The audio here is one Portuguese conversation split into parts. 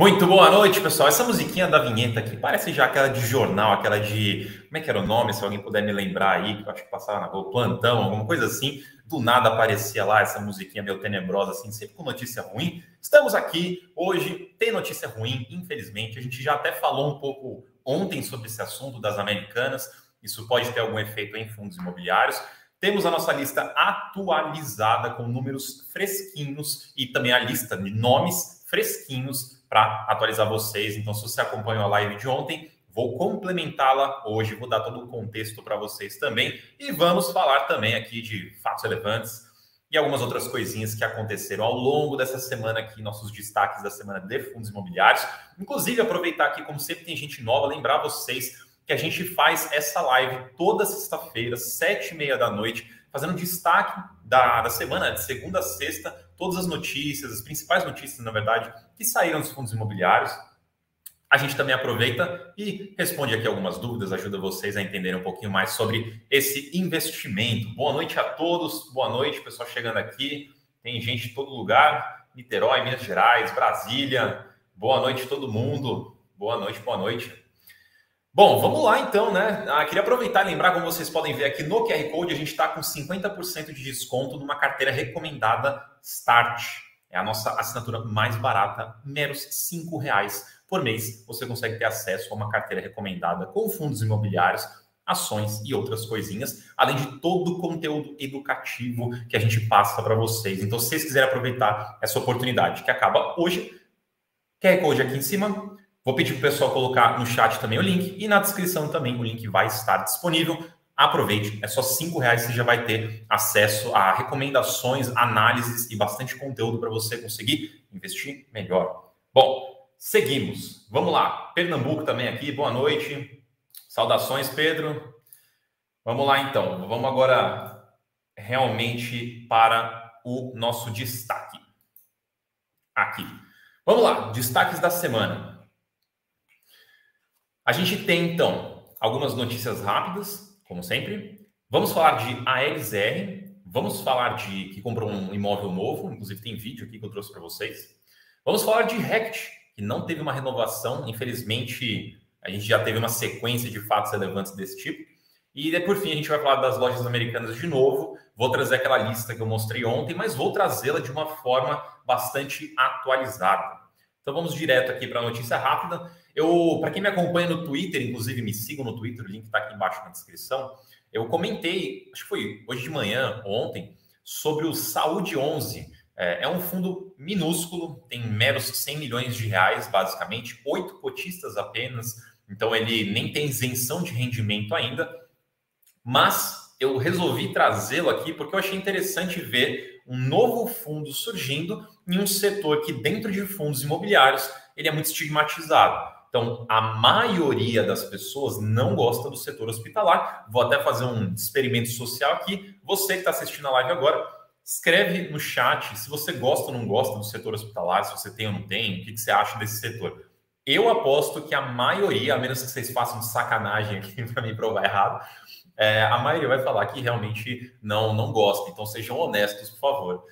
Muito boa noite, pessoal. Essa musiquinha da vinheta aqui parece já aquela de jornal, aquela de. Como é que era o nome? Se alguém puder me lembrar aí, que eu acho que passava na rua, plantão, alguma coisa assim. Do nada aparecia lá essa musiquinha meio tenebrosa, assim, sempre com notícia ruim. Estamos aqui hoje, tem notícia ruim, infelizmente. A gente já até falou um pouco ontem sobre esse assunto das americanas. Isso pode ter algum efeito em fundos imobiliários. Temos a nossa lista atualizada com números fresquinhos e também a lista de nomes fresquinhos para atualizar vocês. Então, se você acompanhou a live de ontem, vou complementá-la hoje, vou dar todo o contexto para vocês também. E vamos falar também aqui de fatos relevantes e algumas outras coisinhas que aconteceram ao longo dessa semana aqui, nossos destaques da semana de fundos imobiliários. Inclusive, aproveitar aqui, como sempre tem gente nova, lembrar vocês que a gente faz essa live toda sexta-feira, sete e meia da noite, fazendo destaque da, da semana, de segunda a sexta, todas as notícias, as principais notícias, na verdade, que saíram dos fundos imobiliários. A gente também aproveita e responde aqui algumas dúvidas, ajuda vocês a entenderem um pouquinho mais sobre esse investimento. Boa noite a todos, boa noite, pessoal chegando aqui. Tem gente de todo lugar, Niterói, Minas Gerais, Brasília. Boa noite todo mundo. Boa noite, boa noite. Bom, vamos lá então, né? Ah, queria aproveitar e lembrar, como vocês podem ver aqui no QR Code, a gente está com 50% de desconto numa carteira recomendada Start. É a nossa assinatura mais barata, meros R$ reais por mês. Você consegue ter acesso a uma carteira recomendada com fundos imobiliários, ações e outras coisinhas, além de todo o conteúdo educativo que a gente passa para vocês. Então, se vocês quiserem aproveitar essa oportunidade que acaba hoje, QR Code aqui em cima, Vou pedir para o pessoal colocar no chat também o link e na descrição também o link vai estar disponível. Aproveite, é só cinco reais você já vai ter acesso a recomendações, análises e bastante conteúdo para você conseguir investir melhor. Bom, seguimos. Vamos lá. Pernambuco também aqui. Boa noite. Saudações, Pedro. Vamos lá então. Vamos agora realmente para o nosso destaque. Aqui. Vamos lá, destaques da semana. A gente tem, então, algumas notícias rápidas, como sempre. Vamos falar de ALZR, vamos falar de que comprou um imóvel novo, inclusive tem vídeo aqui que eu trouxe para vocês. Vamos falar de Rect, que não teve uma renovação, infelizmente a gente já teve uma sequência de fatos relevantes desse tipo. E por fim a gente vai falar das lojas americanas de novo. Vou trazer aquela lista que eu mostrei ontem, mas vou trazê-la de uma forma bastante atualizada. Então vamos direto aqui para a notícia rápida. Eu, para quem me acompanha no Twitter, inclusive me sigam no Twitter, o link está aqui embaixo na descrição. Eu comentei, acho que foi hoje de manhã, ontem, sobre o Saúde 11. É, é um fundo minúsculo, tem meros 100 milhões de reais, basicamente, oito cotistas apenas, então ele nem tem isenção de rendimento ainda. Mas eu resolvi trazê-lo aqui porque eu achei interessante ver um novo fundo surgindo em um setor que, dentro de fundos imobiliários, ele é muito estigmatizado. Então, a maioria das pessoas não gosta do setor hospitalar. Vou até fazer um experimento social aqui. Você que está assistindo a live agora, escreve no chat se você gosta ou não gosta do setor hospitalar, se você tem ou não tem, o que, que você acha desse setor. Eu aposto que a maioria, a menos que vocês façam sacanagem aqui para me provar errado, é, a maioria vai falar que realmente não, não gosta. Então, sejam honestos, por favor.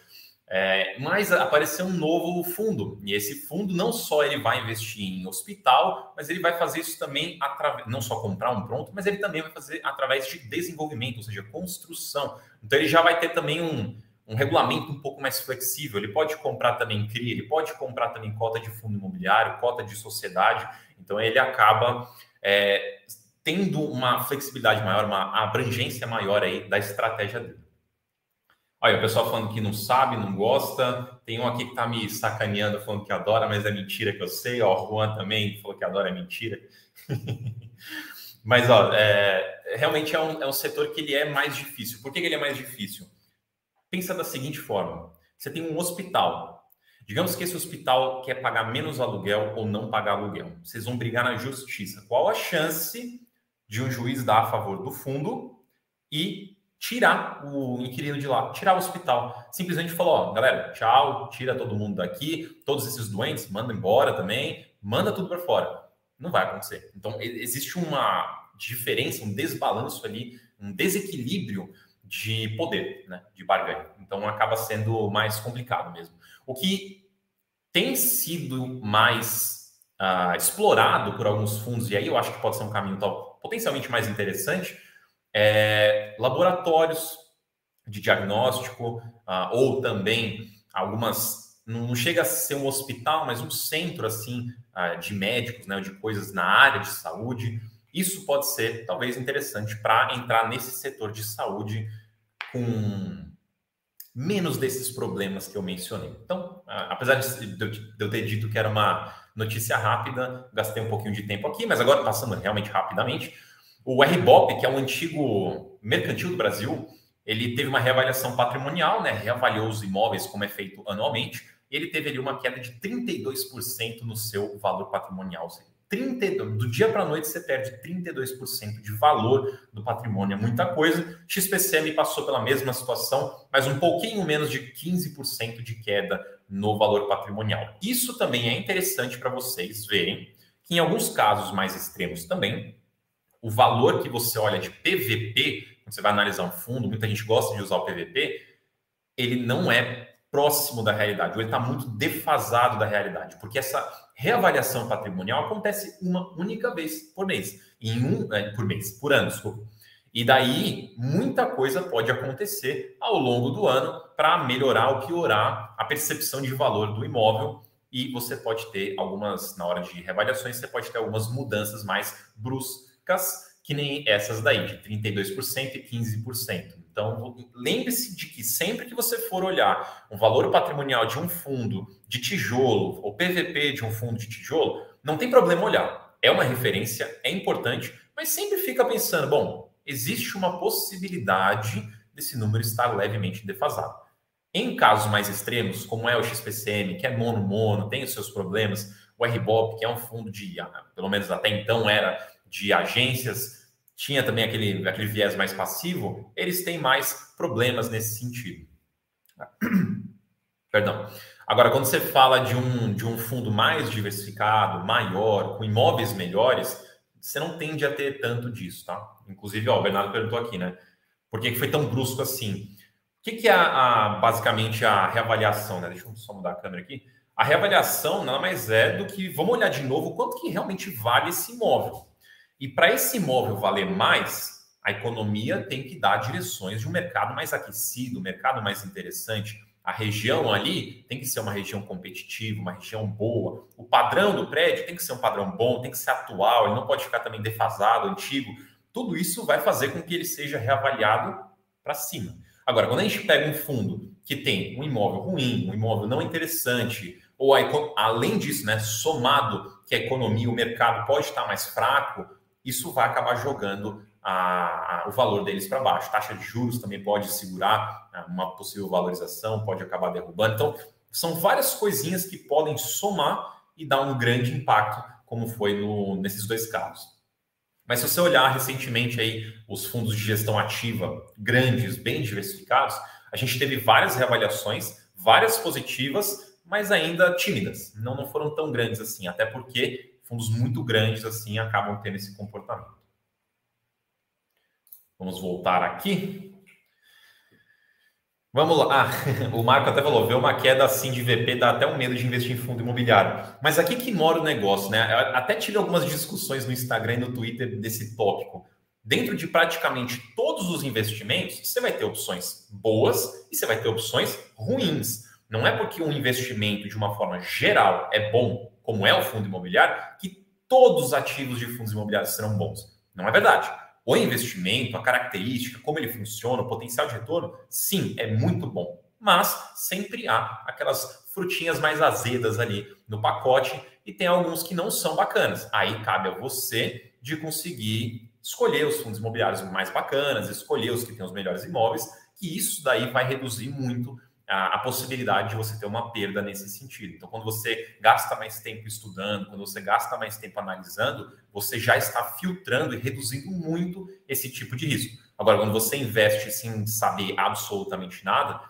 É, mas apareceu um novo fundo, e esse fundo não só ele vai investir em hospital, mas ele vai fazer isso também através, não só comprar um pronto, mas ele também vai fazer através de desenvolvimento, ou seja, construção. Então ele já vai ter também um, um regulamento um pouco mais flexível. Ele pode comprar também CRI, ele pode comprar também cota de fundo imobiliário, cota de sociedade. Então ele acaba é, tendo uma flexibilidade maior, uma abrangência maior aí da estratégia dele. Olha, o pessoal falando que não sabe, não gosta. Tem um aqui que tá me sacaneando, falando que adora, mas é mentira que eu sei. Ó, o Juan também falou que adora, é mentira. mas, ó, é, realmente é um, é um setor que ele é mais difícil. Por que, que ele é mais difícil? Pensa da seguinte forma. Você tem um hospital. Digamos que esse hospital quer pagar menos aluguel ou não pagar aluguel. Vocês vão brigar na justiça. Qual a chance de um juiz dar a favor do fundo e tirar o inquilino de lá, tirar o hospital. Simplesmente falou, ó, galera, tchau, tira todo mundo daqui, todos esses doentes, manda embora também, manda tudo para fora. Não vai acontecer. Então, existe uma diferença, um desbalanço ali, um desequilíbrio de poder, né, de barganha. Então, acaba sendo mais complicado mesmo. O que tem sido mais uh, explorado por alguns fundos, e aí eu acho que pode ser um caminho tal, potencialmente mais interessante, é laboratórios de diagnóstico, uh, ou também algumas. Não chega a ser um hospital, mas um centro assim uh, de médicos, né, de coisas na área de saúde. Isso pode ser talvez interessante para entrar nesse setor de saúde com menos desses problemas que eu mencionei. Então, apesar de eu ter dito que era uma notícia rápida, gastei um pouquinho de tempo aqui, mas agora passando realmente rapidamente, o RBOP, que é um antigo mercantil do Brasil, ele teve uma reavaliação patrimonial, né? Reavaliou os imóveis como é feito anualmente, e ele teve ali uma queda de 32% no seu valor patrimonial. 32, do dia para a noite você perde 32% de valor do patrimônio, é muita coisa. XPCM passou pela mesma situação, mas um pouquinho menos de 15% de queda no valor patrimonial. Isso também é interessante para vocês verem que em alguns casos mais extremos também, o valor que você olha de PVP, quando você vai analisar um fundo, muita gente gosta de usar o PVP, ele não é próximo da realidade, ou ele está muito defasado da realidade, porque essa reavaliação patrimonial acontece uma única vez por mês, em um é, por mês, por ano, desculpa. E daí muita coisa pode acontecer ao longo do ano para melhorar ou piorar a percepção de valor do imóvel. E você pode ter algumas, na hora de reavaliações, você pode ter algumas mudanças mais bruscas, que nem essas daí, de 32% e 15%. Então, lembre-se de que sempre que você for olhar o valor patrimonial de um fundo de tijolo ou PVP de um fundo de tijolo, não tem problema olhar. É uma referência, é importante, mas sempre fica pensando, bom, existe uma possibilidade desse número estar levemente defasado. Em casos mais extremos, como é o XPCM, que é mono-mono, tem os seus problemas, o RBOP, que é um fundo de, ah, pelo menos até então era de agências tinha também aquele, aquele viés mais passivo, eles têm mais problemas nesse sentido. Perdão. Agora, quando você fala de um, de um fundo mais diversificado, maior, com imóveis melhores, você não tende a ter tanto disso, tá? Inclusive, ó, o Bernardo perguntou aqui, né? Por que, que foi tão brusco assim? O que, que é a, a, basicamente a reavaliação, né? Deixa eu só mudar a câmera aqui. A reavaliação nada mais é do que, vamos olhar de novo, quanto que realmente vale esse imóvel. E para esse imóvel valer mais, a economia tem que dar direções de um mercado mais aquecido, um mercado mais interessante. A região ali tem que ser uma região competitiva, uma região boa. O padrão do prédio tem que ser um padrão bom, tem que ser atual, ele não pode ficar também defasado, antigo. Tudo isso vai fazer com que ele seja reavaliado para cima. Agora, quando a gente pega um fundo que tem um imóvel ruim, um imóvel não interessante, ou a, além disso, né, somado que a economia, o mercado pode estar mais fraco, isso vai acabar jogando a, a, o valor deles para baixo. Taxa de juros também pode segurar né, uma possível valorização, pode acabar derrubando. Então, são várias coisinhas que podem somar e dar um grande impacto, como foi no, nesses dois casos. Mas se você olhar recentemente aí os fundos de gestão ativa grandes, bem diversificados, a gente teve várias reavaliações, várias positivas, mas ainda tímidas. Não, não foram tão grandes assim, até porque fundos muito grandes assim acabam tendo esse comportamento. Vamos voltar aqui. Vamos lá. Ah, o Marco até falou, ver uma queda assim de VP dá até um medo de investir em fundo imobiliário. Mas aqui que mora o negócio, né? Eu até tive algumas discussões no Instagram e no Twitter desse tópico. Dentro de praticamente todos os investimentos, você vai ter opções boas e você vai ter opções ruins. Não é porque um investimento, de uma forma geral, é bom como é o fundo imobiliário, que todos os ativos de fundos imobiliários serão bons. Não é verdade. O investimento, a característica, como ele funciona, o potencial de retorno, sim, é muito bom. Mas sempre há aquelas frutinhas mais azedas ali no pacote e tem alguns que não são bacanas. Aí cabe a você de conseguir escolher os fundos imobiliários mais bacanas, escolher os que têm os melhores imóveis, que isso daí vai reduzir muito a, a, possibilidade de você ter uma perda nesse sentido. Então, quando você gasta mais tempo estudando, quando você gasta mais tempo analisando, você já está filtrando e reduzindo muito esse tipo de risco. Agora, quando você investe sem saber absolutamente nada,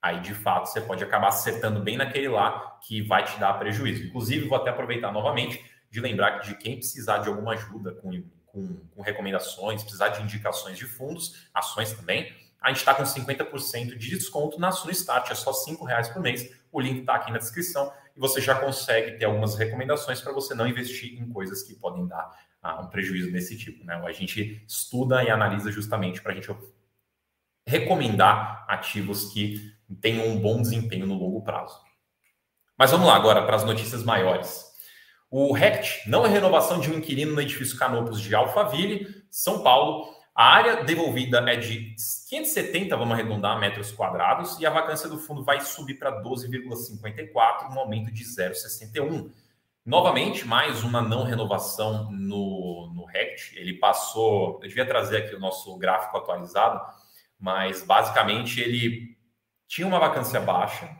aí de fato você pode acabar acertando bem naquele lá que vai te dar prejuízo. Inclusive, vou até aproveitar novamente de lembrar que de quem precisar de alguma ajuda com, com, com recomendações, precisar de indicações de fundos, ações também a gente está com 50% de desconto na sua Start, é só R$ reais por mês. O link está aqui na descrição e você já consegue ter algumas recomendações para você não investir em coisas que podem dar ah, um prejuízo desse tipo. Né? A gente estuda e analisa justamente para a gente recomendar ativos que tenham um bom desempenho no longo prazo. Mas vamos lá agora para as notícias maiores. O RECT não é renovação de um inquilino no edifício Canopus de Alphaville, São Paulo. A área devolvida é de 570, vamos arredondar, metros quadrados, e a vacância do fundo vai subir para 12,54, um aumento de 0,61. Novamente, mais uma não renovação no, no RECT. Ele passou, eu devia trazer aqui o nosso gráfico atualizado, mas basicamente ele tinha uma vacância baixa,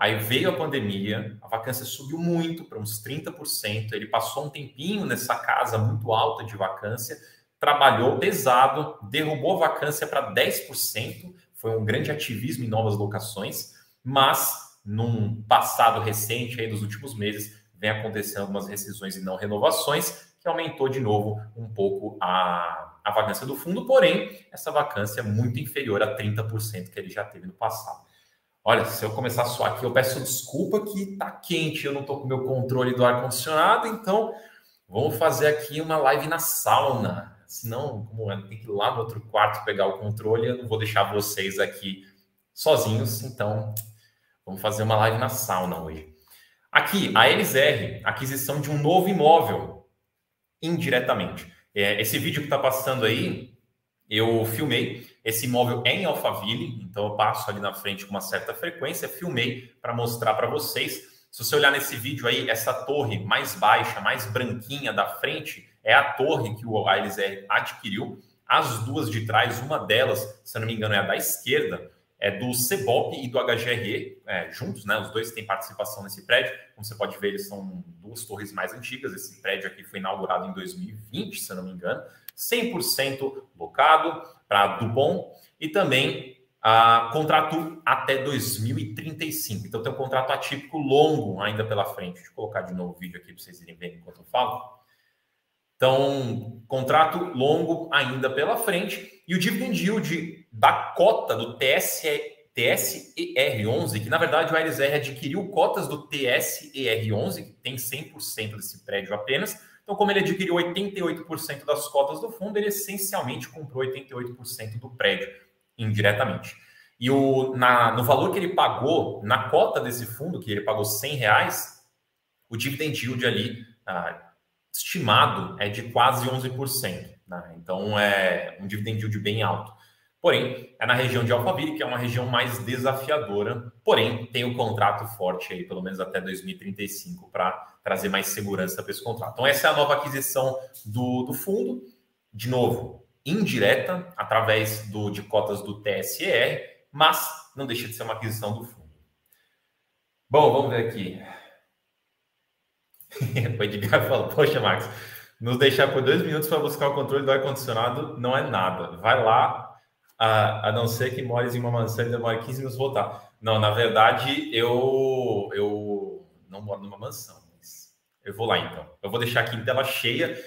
Aí veio a pandemia, a vacância subiu muito para uns 30%. Ele passou um tempinho nessa casa muito alta de vacância, trabalhou pesado, derrubou a vacância para 10%. Foi um grande ativismo em novas locações, mas num passado recente, aí dos últimos meses, vem acontecendo algumas rescisões e não renovações, que aumentou de novo um pouco a, a vacância do fundo, porém, essa vacância é muito inferior a 30% que ele já teve no passado. Olha, se eu começar a suar aqui, eu peço desculpa que tá quente, eu não tô com meu controle do ar-condicionado, então vamos fazer aqui uma live na sauna. Senão, como é, tem que ir lá no outro quarto pegar o controle, eu não vou deixar vocês aqui sozinhos, então vamos fazer uma live na sauna hoje. Aqui, a LZR, aquisição de um novo imóvel, indiretamente. É, esse vídeo que está passando aí, eu filmei esse imóvel é em Alphaville, então eu passo ali na frente com uma certa frequência, filmei para mostrar para vocês. Se você olhar nesse vídeo aí, essa torre mais baixa, mais branquinha da frente, é a torre que o ALZR adquiriu. As duas de trás, uma delas, se não me engano, é a da esquerda, é do CEBOP e do HGRE, é, juntos, né? Os dois têm participação nesse prédio. Como você pode ver, eles são duas torres mais antigas. Esse prédio aqui foi inaugurado em 2020, se não me engano. 100% locado para Dupont e também a contrato até 2035. Então tem um contrato atípico longo ainda pela frente. Deixa eu colocar de novo o vídeo aqui para vocês irem vendo enquanto eu falo. Então, contrato longo ainda pela frente. E o dividend yield da cota do TSE, TSER11, que na verdade o ALSR adquiriu cotas do TSER11, que tem 100% desse prédio apenas, então, como ele adquiriu 88% das cotas do fundo, ele essencialmente comprou 88% do prédio indiretamente. E o, na, no valor que ele pagou, na cota desse fundo, que ele pagou 100 reais, o dividend yield ali ah, estimado é de quase 11%. Né? Então, é um dividend yield bem alto. Porém, é na região de Alphaville, que é uma região mais desafiadora, porém tem um contrato forte aí, pelo menos até 2035, para trazer mais segurança para esse contrato. Então, essa é a nova aquisição do, do fundo, de novo, indireta, através do, de cotas do TSR, mas não deixa de ser uma aquisição do fundo. Bom, vamos ver aqui. o Edgar falou, poxa, Max, nos deixar por dois minutos para buscar o controle do ar-condicionado não é nada. Vai lá, a, a não ser que mores em uma mansão e demore 15 minutos voltar. Não, na verdade, eu, eu não moro numa mansão, mas eu vou lá então. Eu vou deixar aqui em tela cheia.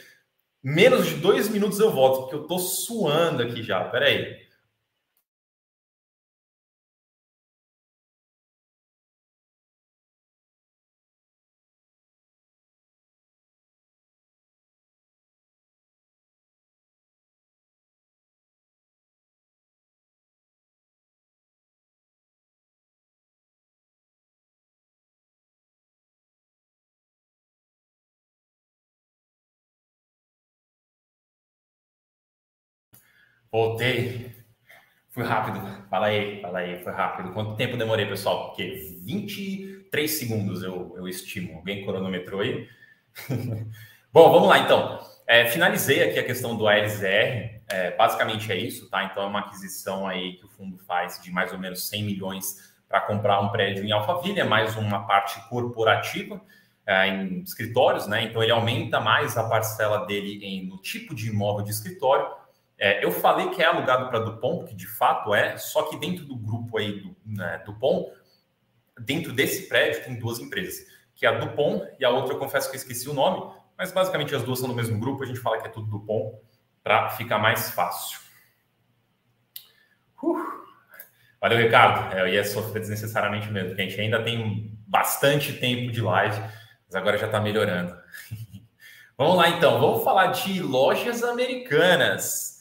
Menos de dois minutos eu volto, porque eu tô suando aqui já. Peraí. Voltei. Fui rápido. Fala aí, fala aí, foi rápido. Quanto tempo demorei, pessoal? Porque 23 segundos eu, eu estimo. Alguém cronometrou aí? Bom, vamos lá então. É, finalizei aqui a questão do ALZR. É, basicamente é isso, tá? Então é uma aquisição aí que o fundo faz de mais ou menos 100 milhões para comprar um prédio em Alphaville, é mais uma parte corporativa é, em escritórios, né? Então ele aumenta mais a parcela dele em, no tipo de imóvel de escritório é, eu falei que é alugado para Dupont, que de fato é, só que dentro do grupo aí do né, Dupont, dentro desse prédio tem duas empresas, que é a Dupont e a outra eu confesso que eu esqueci o nome, mas basicamente as duas são no mesmo grupo, a gente fala que é tudo Dupont para ficar mais fácil. Uh. Valeu, Ricardo. É, eu ia sofrer desnecessariamente mesmo, porque a gente ainda tem bastante tempo de live, mas agora já está melhorando. vamos lá, então. Vamos falar de lojas americanas.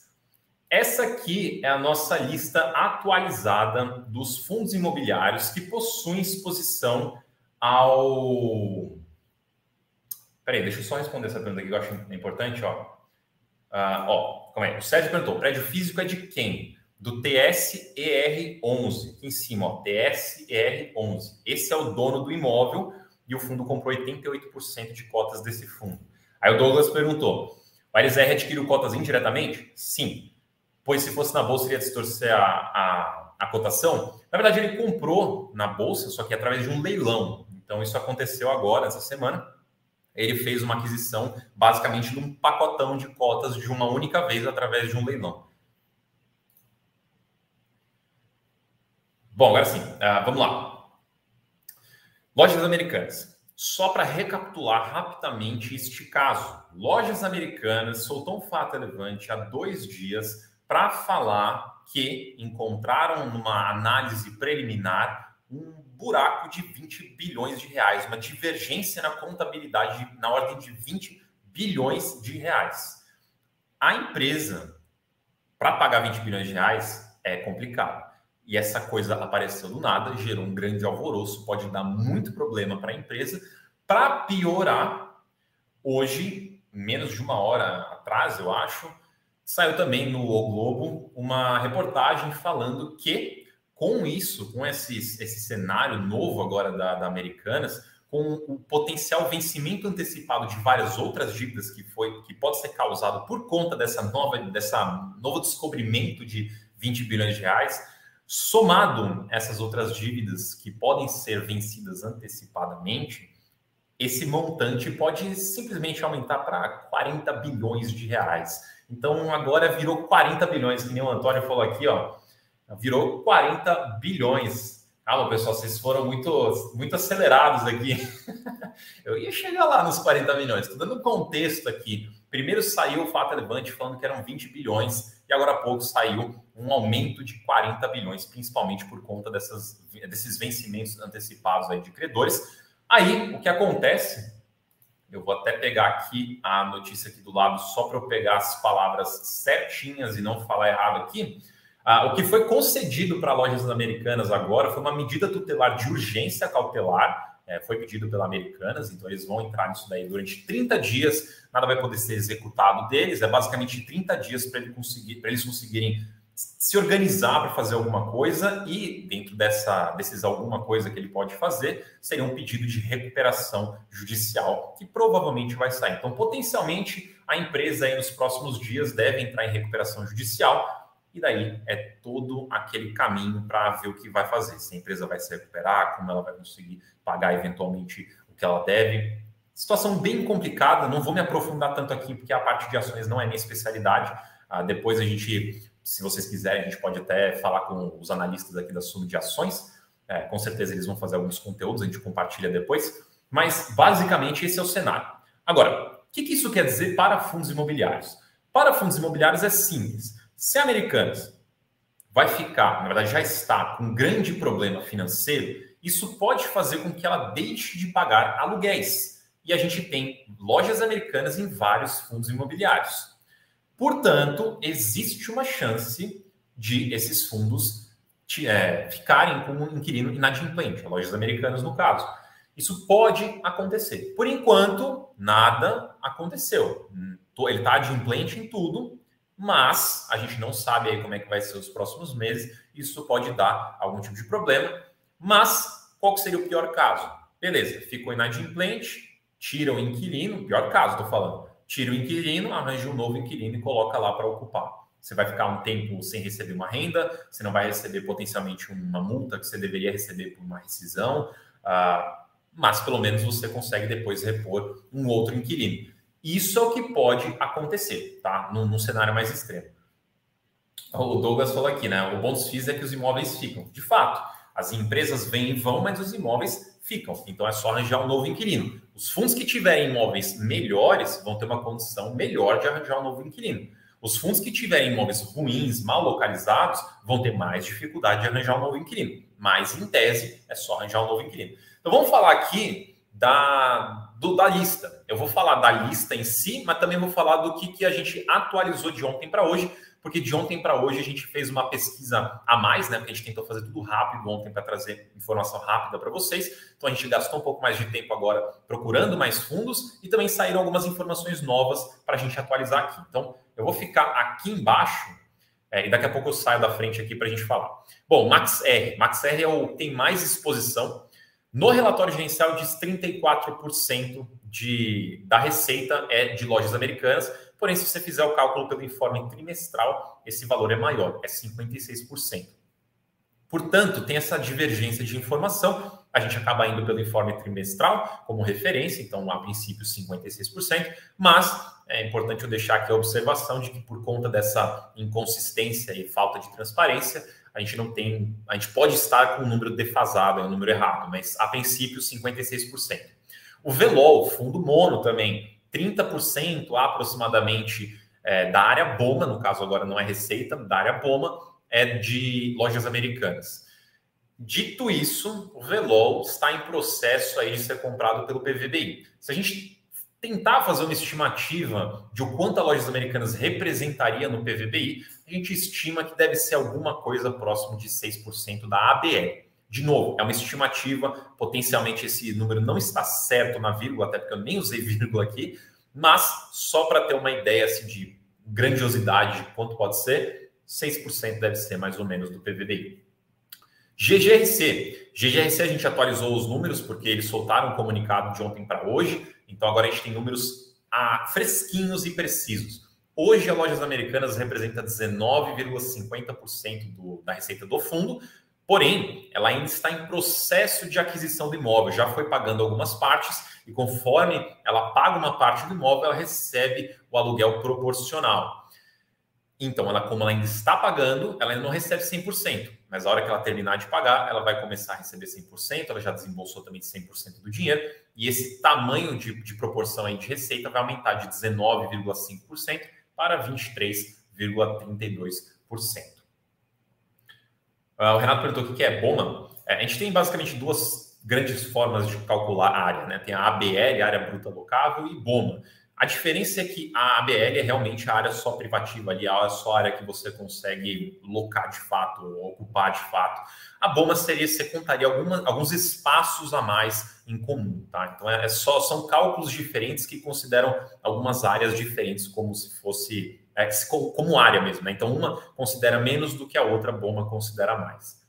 Essa aqui é a nossa lista atualizada dos fundos imobiliários que possuem exposição ao. Peraí, deixa eu só responder essa pergunta aqui que eu acho importante. Ó, uh, ó calma aí. O Sérgio perguntou: prédio físico é de quem? Do TSER11, aqui em cima, ó, TSER11. Esse é o dono do imóvel e o fundo comprou 88% de cotas desse fundo. Aí o Douglas perguntou: o RZR adquiriu cotas indiretamente? Sim. Pois se fosse na bolsa, iria distorcer a, a, a cotação? Na verdade, ele comprou na bolsa, só que através de um leilão. Então, isso aconteceu agora, essa semana. Ele fez uma aquisição basicamente de um pacotão de cotas de uma única vez através de um leilão. Bom, agora sim, uh, vamos lá. Lojas americanas. Só para recapitular rapidamente este caso. Lojas americanas soltou um fato relevante há dois dias para falar que encontraram numa análise preliminar um buraco de 20 bilhões de reais, uma divergência na contabilidade na ordem de 20 bilhões de reais. A empresa, para pagar 20 bilhões de reais, é complicado. E essa coisa apareceu do nada, gerou um grande alvoroço, pode dar muito problema para a empresa. Para piorar, hoje, menos de uma hora atrás, eu acho, saiu também no o Globo uma reportagem falando que, com isso, com esse, esse cenário novo agora da, da Americanas, com o potencial vencimento antecipado de várias outras dívidas que foi que pode ser causado por conta dessa nova dessa novo descobrimento de 20 bilhões de reais, Somado essas outras dívidas que podem ser vencidas antecipadamente, esse montante pode simplesmente aumentar para 40 bilhões de reais. Então agora virou 40 bilhões, que nem o Antônio falou aqui, ó. Virou 40 bilhões. Calma, pessoal, vocês foram muito, muito acelerados aqui. Eu ia chegar lá nos 40 milhões. Estou dando um contexto aqui. Primeiro saiu o fato relevante falando que eram 20 bilhões e agora há pouco saiu um aumento de 40 bilhões, principalmente por conta dessas, desses vencimentos antecipados aí de credores. Aí, o que acontece, eu vou até pegar aqui a notícia aqui do lado, só para eu pegar as palavras certinhas e não falar errado aqui. Ah, o que foi concedido para lojas americanas agora foi uma medida tutelar de urgência cautelar, é, foi pedido pela Americanas, então eles vão entrar nisso daí durante 30 dias, nada vai poder ser executado deles, é basicamente 30 dias para ele conseguir, eles conseguirem se organizar para fazer alguma coisa e dentro dessa desses alguma coisa que ele pode fazer seria um pedido de recuperação judicial que provavelmente vai sair. Então, potencialmente a empresa aí nos próximos dias deve entrar em recuperação judicial e daí é todo aquele caminho para ver o que vai fazer. Se a empresa vai se recuperar, como ela vai conseguir pagar eventualmente o que ela deve. Situação bem complicada, não vou me aprofundar tanto aqui porque a parte de ações não é minha especialidade. Ah, depois a gente se vocês quiserem, a gente pode até falar com os analistas aqui da Suno de Ações. É, com certeza eles vão fazer alguns conteúdos, a gente compartilha depois. Mas, basicamente, esse é o cenário. Agora, o que, que isso quer dizer para fundos imobiliários? Para fundos imobiliários é simples. Se a Americanas vai ficar, na verdade já está, com um grande problema financeiro, isso pode fazer com que ela deixe de pagar aluguéis. E a gente tem lojas americanas em vários fundos imobiliários. Portanto, existe uma chance de esses fundos é, ficarem com um inquilino inadimplente, lojas americanas no caso. Isso pode acontecer. Por enquanto, nada aconteceu. Ele está adimplente em tudo, mas a gente não sabe aí como é que vai ser os próximos meses. Isso pode dar algum tipo de problema. Mas qual seria o pior caso? Beleza, ficou inadimplente, tira o inquilino, pior caso, estou falando tira o inquilino, arranja um novo inquilino e coloca lá para ocupar. Você vai ficar um tempo sem receber uma renda, você não vai receber potencialmente uma multa que você deveria receber por uma rescisão, uh, mas pelo menos você consegue depois repor um outro inquilino. Isso é o que pode acontecer, tá? Num, num cenário mais extremo. O Douglas falou aqui, né? O dos FIIs é que os imóveis ficam. De fato, as empresas vêm e vão, mas os imóveis ficam. Então é só arranjar um novo inquilino. Os fundos que tiverem imóveis melhores vão ter uma condição melhor de arranjar um novo inquilino. Os fundos que tiverem imóveis ruins, mal localizados, vão ter mais dificuldade de arranjar um novo inquilino. Mas, em tese, é só arranjar um novo inquilino. Então, vamos falar aqui da, do, da lista. Eu vou falar da lista em si, mas também vou falar do que, que a gente atualizou de ontem para hoje, porque de ontem para hoje a gente fez uma pesquisa a mais, né? Porque a gente tentou fazer tudo rápido ontem para trazer informação rápida para vocês. Então a gente gastou um pouco mais de tempo agora procurando mais fundos e também saíram algumas informações novas para a gente atualizar aqui. Então eu vou ficar aqui embaixo é, e daqui a pouco eu saio da frente aqui para a gente falar. Bom, Max R. Max R é o tem mais exposição. No relatório gerencial diz 34% de, da receita é de lojas americanas, Porém, se você fizer o cálculo pelo informe trimestral, esse valor é maior, é 56%. Portanto, tem essa divergência de informação. A gente acaba indo pelo informe trimestral como referência, então, a princípio, 56%, mas é importante eu deixar aqui a observação de que, por conta dessa inconsistência e falta de transparência, a gente não tem, a gente pode estar com um número defasado, é um número errado, mas a princípio 56%. O Velol, fundo mono também, 30% aproximadamente é, da área BOMA, no caso agora não é receita, da área BOMA, é de lojas americanas. Dito isso, o Velol está em processo aí de ser comprado pelo PVBI. Se a gente tentar fazer uma estimativa de o quanto a lojas americanas representaria no PVBI, a gente estima que deve ser alguma coisa próximo de 6% da ABL. De novo, é uma estimativa, potencialmente esse número não está certo na vírgula, até porque eu nem usei vírgula aqui, mas só para ter uma ideia assim, de grandiosidade de quanto pode ser, 6% deve ser mais ou menos do PVDI. GGRC. GGRC a gente atualizou os números porque eles soltaram um comunicado de ontem para hoje, então agora a gente tem números ah, fresquinhos e precisos. Hoje, a Lojas Americanas representa 19,50% da receita do fundo, Porém, ela ainda está em processo de aquisição do imóvel, já foi pagando algumas partes e conforme ela paga uma parte do imóvel, ela recebe o aluguel proporcional. Então, ela como ela ainda está pagando, ela ainda não recebe 100%, mas a hora que ela terminar de pagar, ela vai começar a receber 100%, ela já desembolsou também 100% do dinheiro, e esse tamanho de, de proporção aí de receita vai aumentar de 19,5% para 23,32%. Uh, o Renato perguntou o que é BOMA. É, a gente tem basicamente duas grandes formas de calcular a área, né? Tem a ABL, área bruta locável, e BOMA. A diferença é que a ABL é realmente a área só privativa ali, é só a área que você consegue locar de fato, ocupar de fato. A BOMA seria, você contaria alguma, alguns espaços a mais em comum, tá? Então é, é só, são cálculos diferentes que consideram algumas áreas diferentes, como se fosse é, como área mesmo. Né? Então, uma considera menos do que a outra, a bomba considera mais.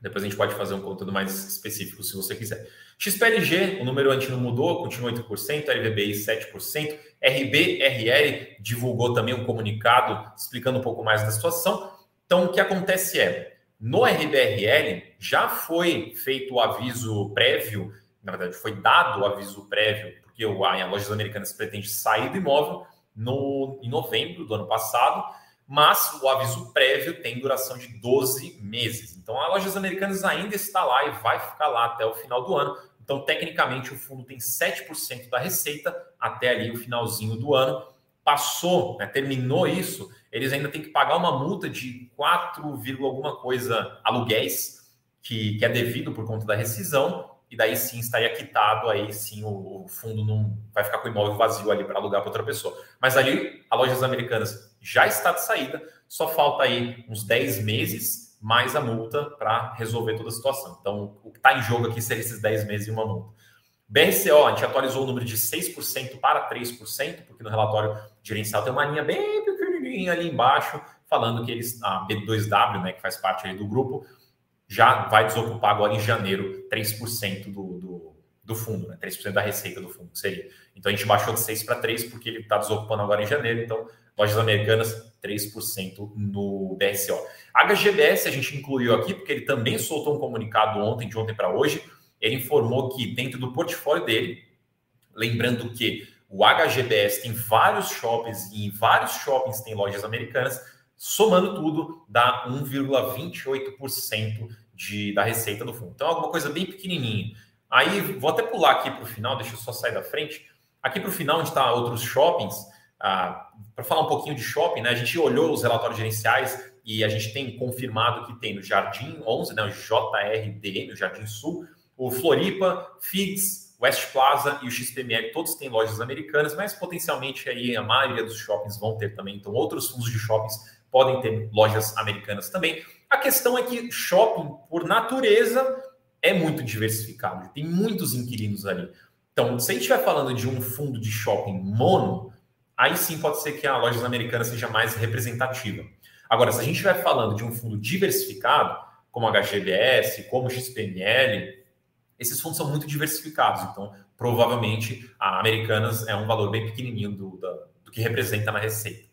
Depois a gente pode fazer um conteúdo mais específico se você quiser. XPLG, o número antes não mudou, continua 8%, LVBI 7%, RBRL divulgou também um comunicado explicando um pouco mais da situação. Então, o que acontece é, no RBRL já foi feito o aviso prévio, na verdade, foi dado o aviso prévio, porque o, a Lojas Americanas pretende sair do imóvel, no, em novembro do ano passado, mas o aviso prévio tem duração de 12 meses. Então, a Lojas Americanas ainda está lá e vai ficar lá até o final do ano. Então, tecnicamente, o fundo tem 7% da receita até ali o finalzinho do ano. Passou, né, terminou isso, eles ainda têm que pagar uma multa de 4, alguma coisa aluguéis, que, que é devido por conta da rescisão, e daí sim estaria quitado, aí sim o, o fundo não vai ficar com o imóvel vazio ali para alugar para outra pessoa. Mas ali a Lojas Americanas já está de saída, só falta aí uns 10 meses mais a multa para resolver toda a situação. Então, o que está em jogo aqui seria esses 10 meses e uma multa. BRCO, a gente atualizou o número de 6% para 3%, porque no relatório gerencial tem uma linha bem pequenininha ali embaixo, falando que eles, a B2W, né, que faz parte aí do grupo, já vai desocupar agora em janeiro 3% do, do, do fundo, né? 3% da receita do fundo seria. Então a gente baixou de 6 para 3 porque ele está desocupando agora em janeiro. Então, lojas americanas, 3% no BSO. HGBS a gente incluiu aqui porque ele também soltou um comunicado ontem, de ontem para hoje. Ele informou que dentro do portfólio dele, lembrando que o HGBS tem vários shoppings e em vários shoppings tem lojas americanas, somando tudo, dá 1,28% de, da receita do fundo. Então, alguma coisa bem pequenininha. Aí, vou até pular aqui para o final, deixa eu só sair da frente. Aqui para o final, onde está outros shoppings, ah, para falar um pouquinho de shopping, né? A gente olhou os relatórios gerenciais e a gente tem confirmado que tem no Jardim 11, né, o JRDM, o Jardim Sul, o Floripa, FIGS, West Plaza e o XPML, todos têm lojas americanas, mas potencialmente aí a maioria dos shoppings vão ter também. Então, outros fundos de shoppings podem ter lojas americanas também. A questão é que shopping, por natureza, é muito diversificado, tem muitos inquilinos ali. Então, se a gente estiver falando de um fundo de shopping mono, aí sim pode ser que a lojas americanas seja mais representativa. Agora, se a gente estiver falando de um fundo diversificado, como HGBS, como XPML, esses fundos são muito diversificados. Então, provavelmente, a Americanas é um valor bem pequenininho do, do que representa na receita.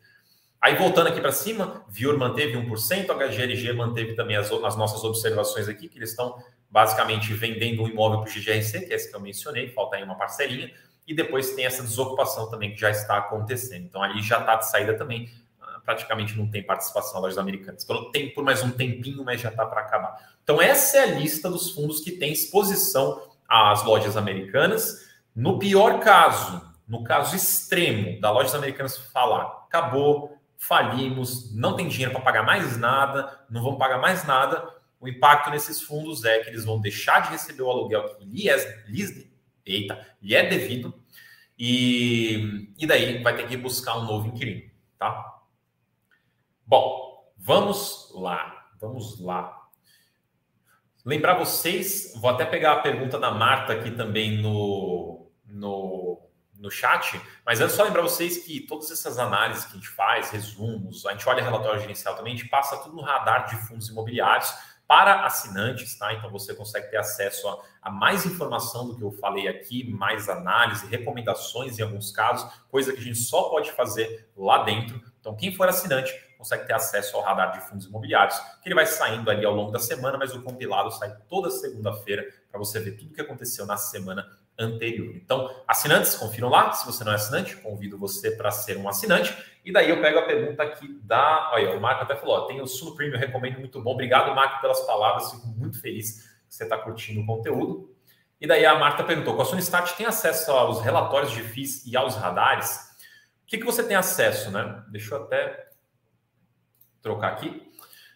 Aí, voltando aqui para cima, Vior manteve 1%, a HGLG manteve também as, as nossas observações aqui, que eles estão basicamente vendendo um imóvel para o GGRC, que é esse que eu mencionei, falta aí uma parcelinha, e depois tem essa desocupação também que já está acontecendo. Então, ali já está de saída também praticamente não tem participação lojas americanas. Então, tem por mais um tempinho, mas já está para acabar. Então, essa é a lista dos fundos que têm exposição às lojas americanas. No pior caso, no caso extremo da lojas americanas falar, acabou, falimos, não tem dinheiro para pagar mais nada, não vão pagar mais nada, o impacto nesses fundos é que eles vão deixar de receber o aluguel que lhes, lhes, eita, lhe é devido, e, e daí vai ter que buscar um novo inquilino, tá? Bom, vamos lá, vamos lá. Lembrar vocês, vou até pegar a pergunta da Marta aqui também no, no, no chat, mas antes só lembrar vocês que todas essas análises que a gente faz, resumos, a gente olha relatório gerencial também, a gente passa tudo no radar de fundos imobiliários para assinantes, tá? Então você consegue ter acesso a, a, mais informação do que eu falei aqui, mais análise, recomendações em alguns casos, coisa que a gente só pode fazer lá dentro. Então, quem for assinante consegue ter acesso ao radar de fundos imobiliários, que ele vai saindo ali ao longo da semana, mas o compilado sai toda segunda-feira para você ver tudo o que aconteceu na semana anterior. Então, assinantes, confiram lá. Se você não é assinante, convido você para ser um assinante. E daí eu pego a pergunta aqui da. Olha, o Marco até falou: ó, tem o Suno Premium, recomendo muito bom. Obrigado, Marco, pelas palavras. Fico muito feliz que você está curtindo o conteúdo. E daí a Marta perguntou: com a Sunistat tem acesso aos relatórios de FIIs e aos radares? O que, que você tem acesso, né? Deixa eu até trocar aqui.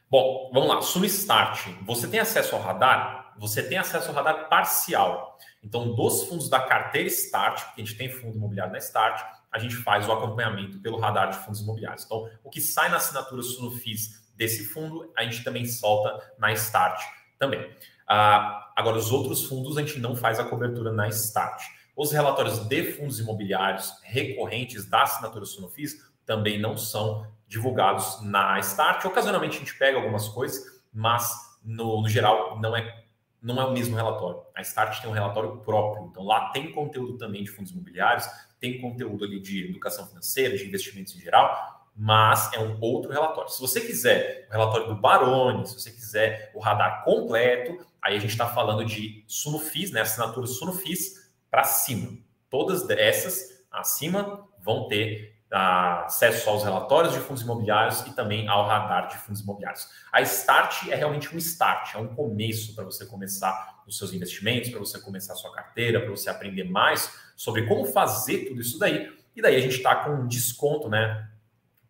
Bom, vamos lá. Sunstart. Você tem acesso ao radar? Você tem acesso ao radar parcial. Então, dos fundos da carteira Start, porque a gente tem fundo imobiliário na Start, a gente faz o acompanhamento pelo radar de fundos imobiliários. Então, o que sai na assinatura Sunufis desse fundo, a gente também solta na Start também. Ah, agora, os outros fundos, a gente não faz a cobertura na Start. Os relatórios de fundos imobiliários recorrentes da assinatura Sunufis também não são divulgados na Start. Ocasionalmente a gente pega algumas coisas, mas no, no geral não é não é o mesmo relatório. A Start tem um relatório próprio, então lá tem conteúdo também de fundos imobiliários, tem conteúdo ali de educação financeira, de investimentos em geral, mas é um outro relatório. Se você quiser o relatório do Baroni, se você quiser o radar completo, aí a gente está falando de Sunufis, né, assinatura Sunufis para cima. Todas essas acima vão ter acesso aos relatórios de fundos imobiliários e também ao radar de fundos imobiliários. A Start é realmente um start, é um começo para você começar os seus investimentos, para você começar a sua carteira, para você aprender mais sobre como fazer tudo isso daí. E daí a gente está com um desconto, né,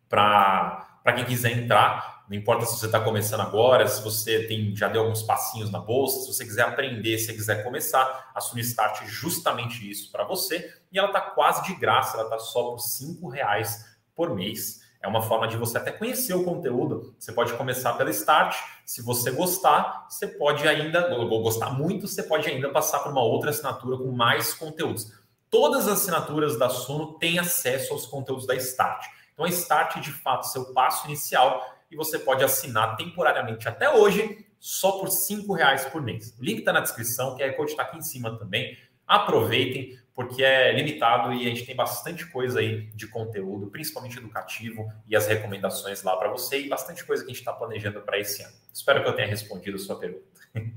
para quem quiser entrar. Não importa se você está começando agora, se você tem já deu alguns passinhos na bolsa, se você quiser aprender, se você quiser começar, a Sunistart é justamente isso para você. E ela está quase de graça, ela está só por cinco reais por mês. É uma forma de você até conhecer o conteúdo. Você pode começar pela Start. Se você gostar, você pode ainda, ou gostar muito, você pode ainda passar por uma outra assinatura com mais conteúdos. Todas as assinaturas da Suno têm acesso aos conteúdos da Start. Então, a Start, de fato, seu passo inicial e você pode assinar temporariamente até hoje, só por R$ reais por mês. O link está na descrição, o QR Code está aqui em cima também. Aproveitem, porque é limitado e a gente tem bastante coisa aí de conteúdo, principalmente educativo, e as recomendações lá para você, e bastante coisa que a gente está planejando para esse ano. Espero que eu tenha respondido a sua pergunta.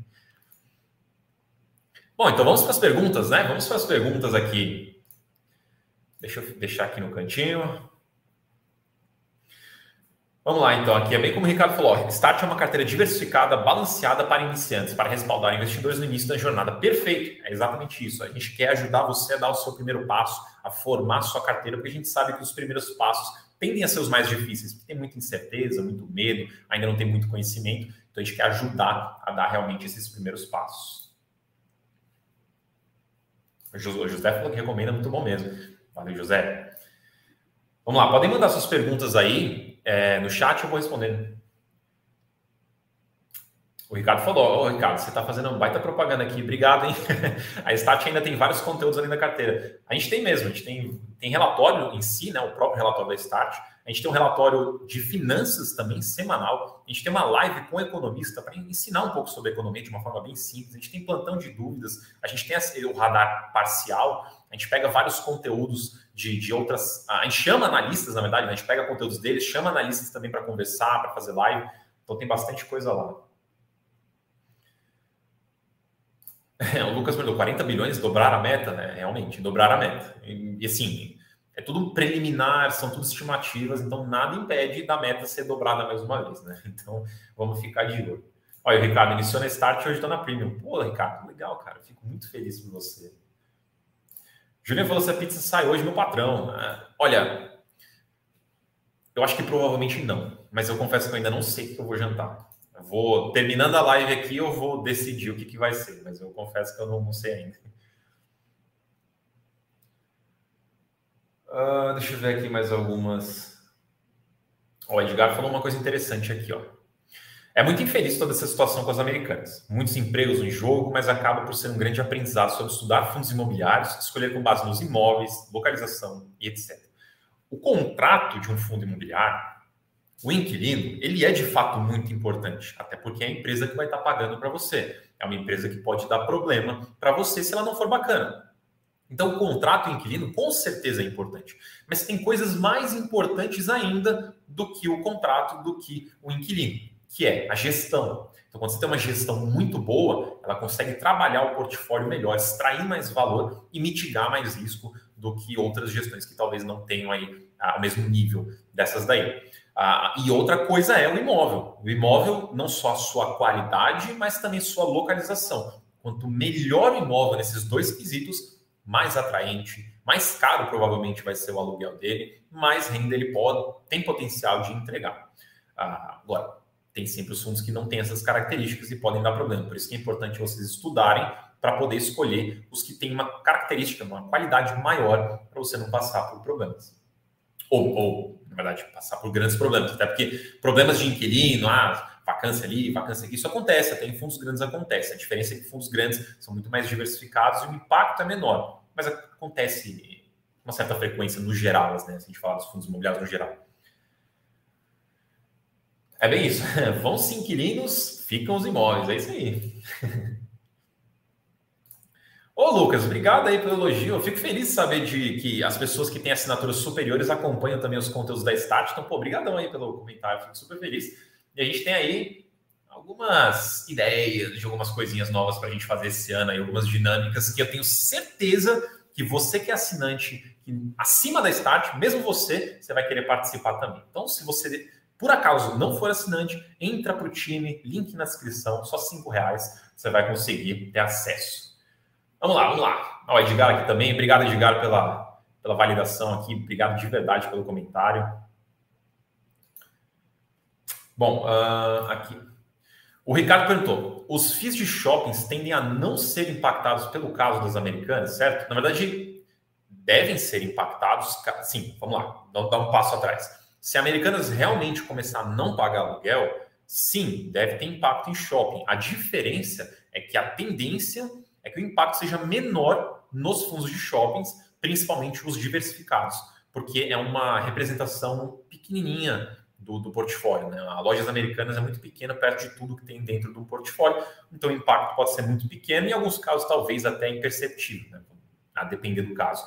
Bom, então vamos para as perguntas, né? Vamos para as perguntas aqui. Deixa eu deixar aqui no cantinho. Vamos lá, então. Aqui é bem como o Ricardo falou: Start é uma carteira diversificada, balanceada para iniciantes, para respaldar investidores no início da jornada. Perfeito, é exatamente isso. A gente quer ajudar você a dar o seu primeiro passo, a formar a sua carteira, porque a gente sabe que os primeiros passos tendem a ser os mais difíceis, porque tem muita incerteza, muito medo, ainda não tem muito conhecimento. Então a gente quer ajudar a dar realmente esses primeiros passos. O José falou que recomenda, muito bom mesmo. Valeu, José. Vamos lá, podem mandar suas perguntas aí é, no chat, eu vou respondendo. O Ricardo falou, ô Ricardo, você está fazendo uma baita propaganda aqui, obrigado, hein? A Stat ainda tem vários conteúdos ali na carteira. A gente tem mesmo, a gente tem, tem relatório em si, né? O próprio relatório da Stat. A gente tem um relatório de finanças também semanal. A gente tem uma live com economista para ensinar um pouco sobre economia de uma forma bem simples. A gente tem plantão de dúvidas. A gente tem o radar parcial. A gente pega vários conteúdos de, de outras. A gente chama analistas, na verdade, né? a gente pega conteúdos deles, chama analistas também para conversar, para fazer live. Então tem bastante coisa lá. É, o Lucas perguntou 40 bilhões, dobrar a meta, né? Realmente, dobrar a meta. E, e assim, é tudo preliminar, são tudo estimativas, então nada impede da meta ser dobrada mais uma vez, né? Então vamos ficar de olho. Olha, o Ricardo iniciou na Start e hoje está na Premium. Pô, Ricardo, legal, cara. Fico muito feliz por você. Juliano falou se a pizza sai hoje, meu patrão. Ah, olha, eu acho que provavelmente não, mas eu confesso que eu ainda não sei o que eu vou jantar. Eu vou terminando a live aqui, eu vou decidir o que, que vai ser, mas eu confesso que eu não, não sei ainda. Uh, deixa eu ver aqui mais algumas. O Edgar falou uma coisa interessante aqui, ó. É muito infeliz toda essa situação com as americanas. Muitos empregos em jogo, mas acaba por ser um grande aprendizado sobre estudar fundos imobiliários, escolher com base nos imóveis, localização e etc. O contrato de um fundo imobiliário, o inquilino, ele é de fato muito importante, até porque é a empresa que vai estar pagando para você. É uma empresa que pode dar problema para você se ela não for bacana. Então, o contrato inquilino com certeza é importante, mas tem coisas mais importantes ainda do que o contrato, do que o inquilino, que é a gestão. Então, quando você tem uma gestão muito boa, ela consegue trabalhar o portfólio melhor, extrair mais valor e mitigar mais risco do que outras gestões que talvez não tenham aí ah, o mesmo nível dessas daí. Ah, e outra coisa é o imóvel. O imóvel, não só a sua qualidade, mas também sua localização. Quanto melhor o imóvel nesses dois quesitos, mais atraente, mais caro provavelmente vai ser o aluguel dele, mais renda ele pode, tem potencial de entregar. Ah, agora, tem sempre os fundos que não têm essas características e podem dar problema. Por isso que é importante vocês estudarem para poder escolher os que têm uma característica, uma qualidade maior para você não passar por problemas. Ou, ou, na verdade, passar por grandes problemas. Até porque problemas de inquilino, ah, vacância ali, vacância aqui, isso acontece, até em fundos grandes acontece. A diferença é que fundos grandes são muito mais diversificados e o impacto é menor mas acontece uma certa frequência no geral, né? Se a gente falar dos fundos imobiliários no geral. É bem isso. Vão-se inquilinos, ficam os imóveis. É isso aí. Ô, Lucas, obrigado aí pelo elogio. Eu fico feliz de saber de que as pessoas que têm assinaturas superiores acompanham também os conteúdos da Stat. Então, pô, obrigadão aí pelo comentário. Fico super feliz. E a gente tem aí algumas ideias de algumas coisinhas novas para a gente fazer esse ano aí, algumas dinâmicas que eu tenho certeza que você que é assinante, que acima da Start, mesmo você, você vai querer participar também. Então, se você por acaso não for assinante, entra para o time, link na descrição, só cinco reais você vai conseguir ter acesso. Vamos lá, vamos lá. Ó, Edgar aqui também, obrigado Edgar pela, pela validação aqui, obrigado de verdade pelo comentário. Bom, uh, aqui. O Ricardo perguntou: os FIIs de shoppings tendem a não ser impactados pelo caso das americanas, certo? Na verdade, devem ser impactados. Sim, vamos lá, vamos dar um passo atrás. Se Americanas realmente começar a não pagar aluguel, sim, deve ter impacto em shopping. A diferença é que a tendência é que o impacto seja menor nos fundos de shoppings, principalmente os diversificados, porque é uma representação pequenininha do, do portfólio. Né? A lojas americanas é muito pequena perto de tudo que tem dentro do portfólio, então o impacto pode ser muito pequeno em alguns casos talvez até imperceptível, né? a depender do caso.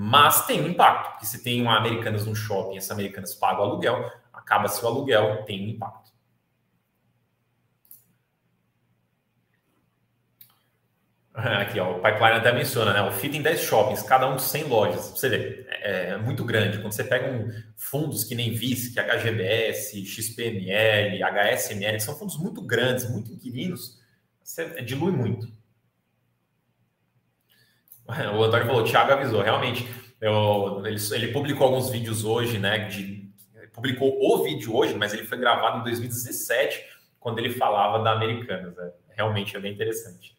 Mas tem um impacto, porque se tem uma Americanas no shopping essa Americanas paga o aluguel, acaba-se o aluguel, tem um impacto. Aqui, ó, o pipeline até menciona, né? O FIT em 10 shoppings, cada um 100 lojas. Você vê, é, é muito grande. Quando você pega um, fundos que nem VISC, HGBS, XPML, HSML, que são fundos muito grandes, muito inquilinos, você dilui muito. O Antônio falou, o Thiago avisou, realmente. Eu, ele, ele publicou alguns vídeos hoje, né? De, publicou o vídeo hoje, mas ele foi gravado em 2017, quando ele falava da Americanas. Né? Realmente é bem interessante.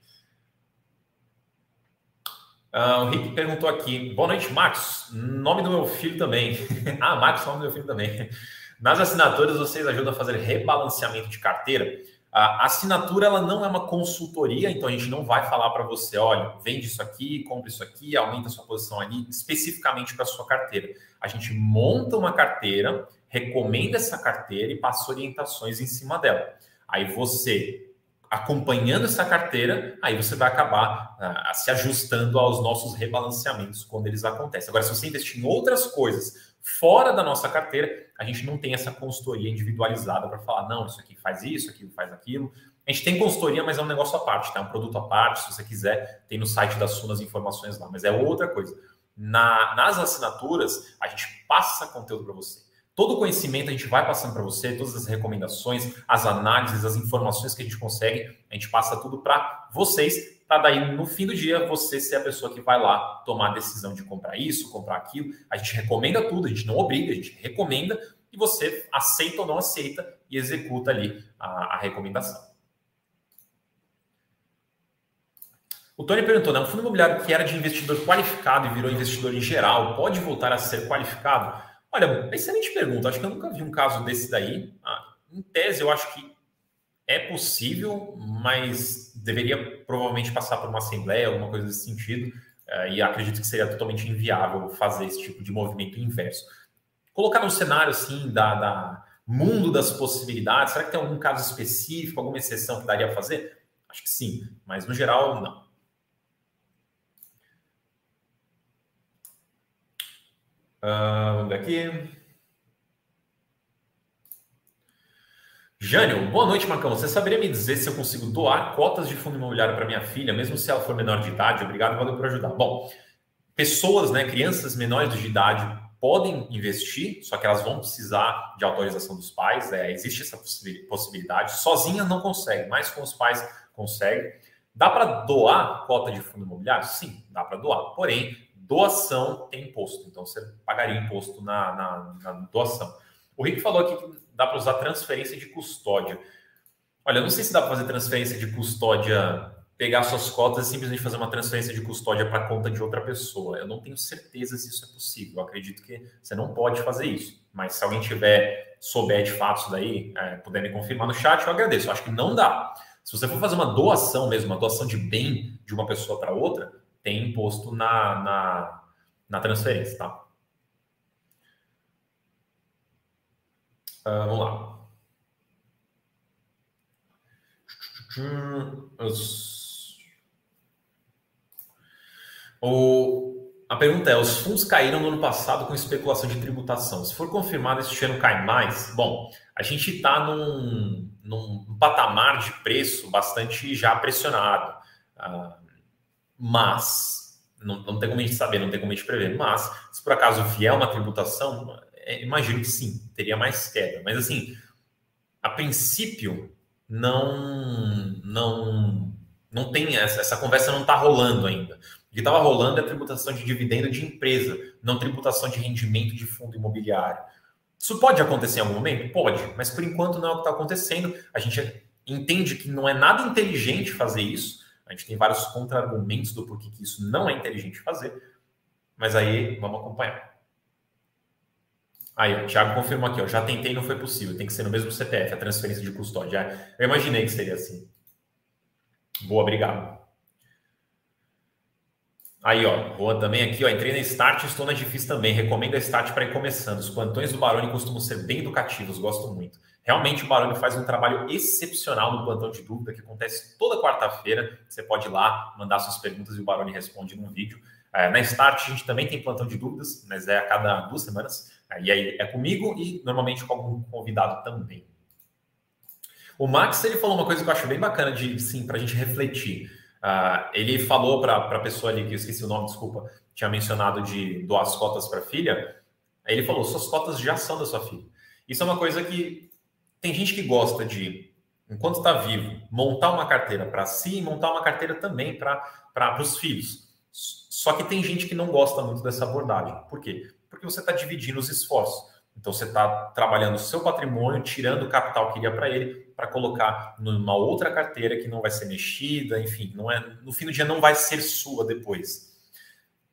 Uh, o Rick perguntou aqui. Boa noite, Marcos. Nome do meu filho também. ah, Marcos, nome do meu filho também. Nas assinaturas, vocês ajudam a fazer rebalanceamento de carteira? A assinatura ela não é uma consultoria, então a gente não vai falar para você, olha, vende isso aqui, compra isso aqui, aumenta sua posição ali, especificamente para sua carteira. A gente monta uma carteira, recomenda essa carteira e passa orientações em cima dela. Aí você acompanhando essa carteira, aí você vai acabar uh, se ajustando aos nossos rebalanceamentos quando eles acontecem. Agora, se você investir em outras coisas fora da nossa carteira, a gente não tem essa consultoria individualizada para falar, não, isso aqui faz isso, aquilo faz aquilo. A gente tem consultoria, mas é um negócio à parte, tá? É um produto à parte. Se você quiser, tem no site da Sun as informações lá, mas é outra coisa. Na, nas assinaturas, a gente passa conteúdo para você. Todo o conhecimento a gente vai passando para você, todas as recomendações, as análises, as informações que a gente consegue, a gente passa tudo para vocês, para daí no fim do dia você ser a pessoa que vai lá tomar a decisão de comprar isso, comprar aquilo. A gente recomenda tudo, a gente não obriga, a gente recomenda e você aceita ou não aceita e executa ali a, a recomendação. O Tony perguntou, né? Um fundo imobiliário que era de investidor qualificado e virou investidor em geral, pode voltar a ser qualificado? Olha, excelente pergunta. Acho que eu nunca vi um caso desse daí. Ah, em tese, eu acho que é possível, mas deveria provavelmente passar por uma assembleia, alguma coisa desse sentido. Eh, e acredito que seria totalmente inviável fazer esse tipo de movimento inverso. Colocar no cenário assim da, da mundo das possibilidades, será que tem algum caso específico, alguma exceção que daria a fazer? Acho que sim, mas no geral, não. Uh, vamos ver aqui. Jânio, boa noite, Marcão. Você saberia me dizer se eu consigo doar cotas de fundo imobiliário para minha filha, mesmo se ela for menor de idade? Obrigado, valeu por ajudar. Bom, pessoas, né, crianças menores de idade podem investir, só que elas vão precisar de autorização dos pais. É, existe essa possibilidade. Sozinha não consegue, mas com os pais consegue. Dá para doar cota de fundo imobiliário? Sim, dá para doar. Porém, doação tem imposto. Então, você pagaria imposto na, na, na doação. O Rick falou aqui que dá para usar transferência de custódia. Olha, eu não sei se dá para fazer transferência de custódia, pegar suas cotas e simplesmente fazer uma transferência de custódia para a conta de outra pessoa. Eu não tenho certeza se isso é possível. Eu acredito que você não pode fazer isso. Mas se alguém tiver, souber de fato isso daí, é, puder me confirmar no chat, eu agradeço. Eu acho que não dá. Se você for fazer uma doação mesmo, uma doação de bem de uma pessoa para outra, tem imposto na, na, na transferência, tá? Uh, vamos lá. O... A pergunta é: os fundos caíram no ano passado com especulação de tributação. Se for confirmado, este ano cai mais? Bom, a gente está num, num patamar de preço bastante já pressionado. Uh, mas, não, não tem como a gente saber, não tem como a gente prever, mas, se por acaso vier uma tributação, é, imagino que sim, teria mais queda. Mas, assim, a princípio, não, não, não tem essa, essa conversa não está rolando ainda. O que estava rolando é a tributação de dividendo de empresa, não tributação de rendimento de fundo imobiliário. Isso pode acontecer em algum momento? Pode, mas por enquanto não é o que está acontecendo. A gente entende que não é nada inteligente fazer isso, a gente tem vários contra-argumentos do porquê que isso não é inteligente fazer, mas aí vamos acompanhar. Aí, o Thiago confirmou aqui, ó, já tentei não foi possível, tem que ser no mesmo CPF, a transferência de custódia. Eu imaginei que seria assim. Boa, obrigado. Aí, ó, Juan também aqui, ó, entrei na Start, estou na difícil também. Recomendo a Start para ir começando. Os plantões do Baroni costumam ser bem educativos, gosto muito. Realmente o Baroni faz um trabalho excepcional no plantão de dúvida, que acontece toda quarta-feira. Você pode ir lá, mandar suas perguntas e o Baroni responde num vídeo. É, na Start, a gente também tem plantão de dúvidas, mas é a cada duas semanas. E aí é comigo e normalmente com algum convidado também. O Max ele falou uma coisa que eu acho bem bacana de sim para a gente refletir. Uh, ele falou para a pessoa ali, que eu esqueci o nome, desculpa, tinha mencionado de doar as cotas para a filha. Aí ele falou: suas cotas já são da sua filha. Isso é uma coisa que tem gente que gosta de, enquanto está vivo, montar uma carteira para si e montar uma carteira também para os filhos. Só que tem gente que não gosta muito dessa abordagem. Por quê? Porque você está dividindo os esforços. Então você está trabalhando o seu patrimônio, tirando o capital que iria para ele, para colocar numa outra carteira que não vai ser mexida, enfim, não é, no fim do dia não vai ser sua depois.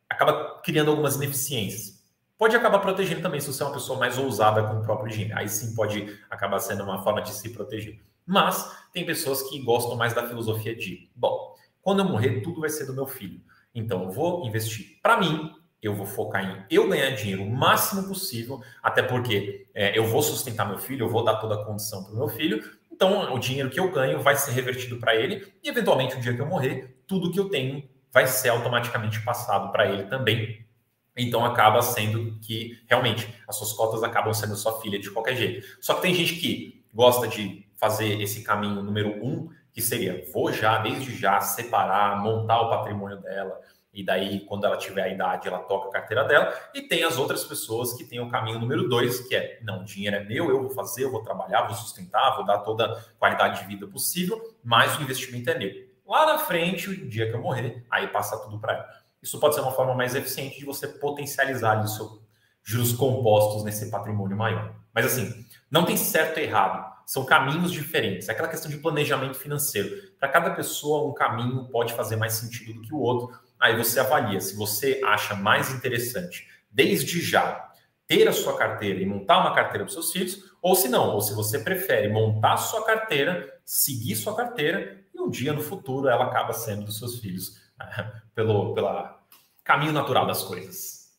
Acaba criando algumas ineficiências. Pode acabar protegendo também se você é uma pessoa mais ousada com o próprio dinheiro. Aí sim pode acabar sendo uma forma de se proteger. Mas tem pessoas que gostam mais da filosofia de, bom, quando eu morrer, tudo vai ser do meu filho. Então eu vou investir para mim, eu vou focar em eu ganhar dinheiro o máximo possível, até porque é, eu vou sustentar meu filho, eu vou dar toda a condição para o meu filho, então o dinheiro que eu ganho vai ser revertido para ele, e eventualmente o dia que eu morrer, tudo que eu tenho vai ser automaticamente passado para ele também. Então acaba sendo que realmente as suas cotas acabam sendo sua filha de qualquer jeito. Só que tem gente que gosta de fazer esse caminho número um, que seria vou já, desde já, separar, montar o patrimônio dela, e daí, quando ela tiver a idade, ela toca a carteira dela. E tem as outras pessoas que têm o caminho número dois, que é: não, o dinheiro é meu, eu vou fazer, eu vou trabalhar, vou sustentar, vou dar toda a qualidade de vida possível, mas o investimento é meu. Lá na frente, o dia que eu morrer, aí passa tudo para ela. Isso pode ser uma forma mais eficiente de você potencializar os seus juros compostos nesse patrimônio maior. Mas assim, não tem certo e errado. São caminhos diferentes. É aquela questão de planejamento financeiro. Para cada pessoa, um caminho pode fazer mais sentido do que o outro Aí você avalia se você acha mais interessante, desde já, ter a sua carteira e montar uma carteira para seus filhos, ou se não, ou se você prefere montar a sua carteira, seguir sua carteira e um dia no futuro ela acaba sendo dos seus filhos, pelo pela caminho natural das coisas.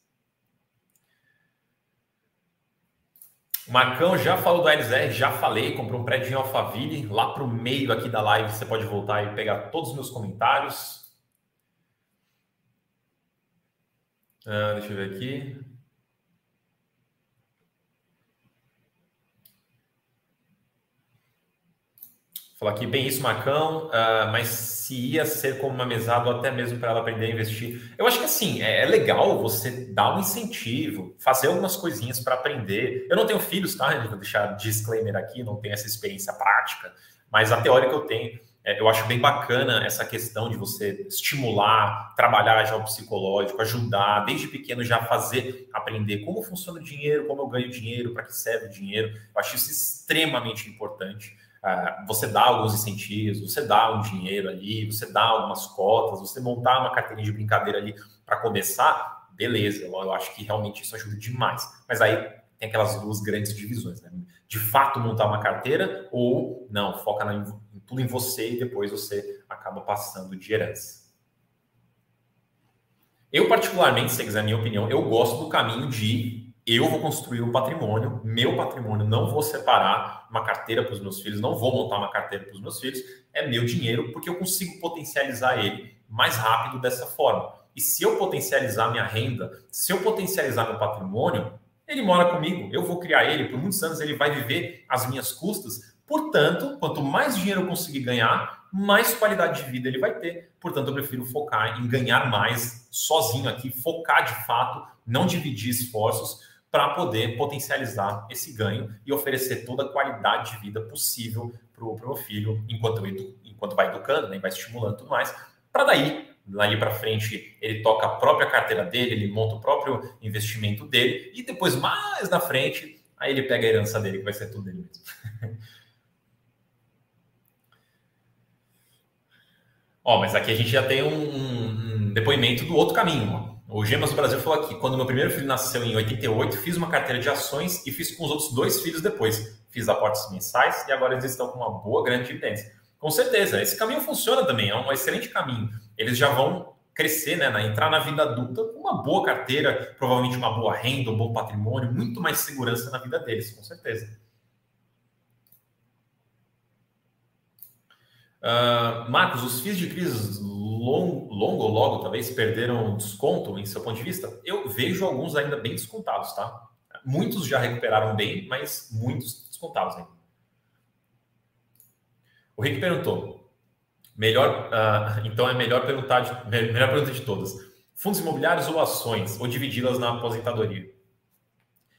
O Marcão já falou do LZR, já falei, comprou um prédio em Alphaville, lá para o meio aqui da live, você pode voltar e pegar todos os meus comentários. Uh, deixa eu ver aqui. Falar aqui, bem isso, Macão, uh, mas se ia ser como uma mesada ou até mesmo para ela aprender a investir. Eu acho que assim, é, é legal você dar um incentivo, fazer algumas coisinhas para aprender. Eu não tenho filhos, tá? Vou deixar disclaimer aqui, não tenho essa experiência prática, mas a que eu tenho eu acho bem bacana essa questão de você estimular, trabalhar já o psicológico, ajudar, desde pequeno já fazer, aprender como funciona o dinheiro, como eu ganho dinheiro, para que serve o dinheiro. Eu acho isso extremamente importante. Uh, você dá alguns incentivos, você dá um dinheiro ali, você dá algumas cotas, você montar uma carteirinha de brincadeira ali para começar, beleza, eu acho que realmente isso ajuda demais. Mas aí tem aquelas duas grandes divisões, né? De fato montar uma carteira ou não, foca na tudo em você e depois você acaba passando de herança. Eu, particularmente, se quiser a minha opinião, eu gosto do caminho de eu vou construir um patrimônio, meu patrimônio, não vou separar uma carteira para os meus filhos, não vou montar uma carteira para os meus filhos, é meu dinheiro, porque eu consigo potencializar ele mais rápido dessa forma. E se eu potencializar minha renda, se eu potencializar meu patrimônio, ele mora comigo, eu vou criar ele, por muitos anos ele vai viver às minhas custas, Portanto, quanto mais dinheiro eu conseguir ganhar, mais qualidade de vida ele vai ter. Portanto, eu prefiro focar em ganhar mais sozinho aqui, focar de fato, não dividir esforços para poder potencializar esse ganho e oferecer toda a qualidade de vida possível para o meu filho, enquanto, eu, enquanto vai educando, né, vai estimulando tudo mais, para daí, dali para frente, ele toca a própria carteira dele, ele monta o próprio investimento dele, e depois, mais na frente, aí ele pega a herança dele, que vai ser tudo dele mesmo. Ó, mas aqui a gente já tem um, um depoimento do outro caminho. O Gemas do Brasil falou aqui: quando meu primeiro filho nasceu em 88, fiz uma carteira de ações e fiz com os outros dois filhos depois. Fiz aportes mensais e agora eles estão com uma boa grande dividência. Com certeza, esse caminho funciona também, é um excelente caminho. Eles já vão crescer, né, entrar na vida adulta com uma boa carteira, provavelmente uma boa renda, um bom patrimônio, muito mais segurança na vida deles, com certeza. Uh, Marcos, os FIIs de crise longo, longo ou logo talvez perderam desconto em seu ponto de vista? Eu vejo alguns ainda bem descontados, tá? Muitos já recuperaram bem, mas muitos descontados ainda. O Rick perguntou: Melhor, uh, então é melhor perguntar de, melhor pergunta de todas. Fundos imobiliários ou ações, ou dividi-las na aposentadoria?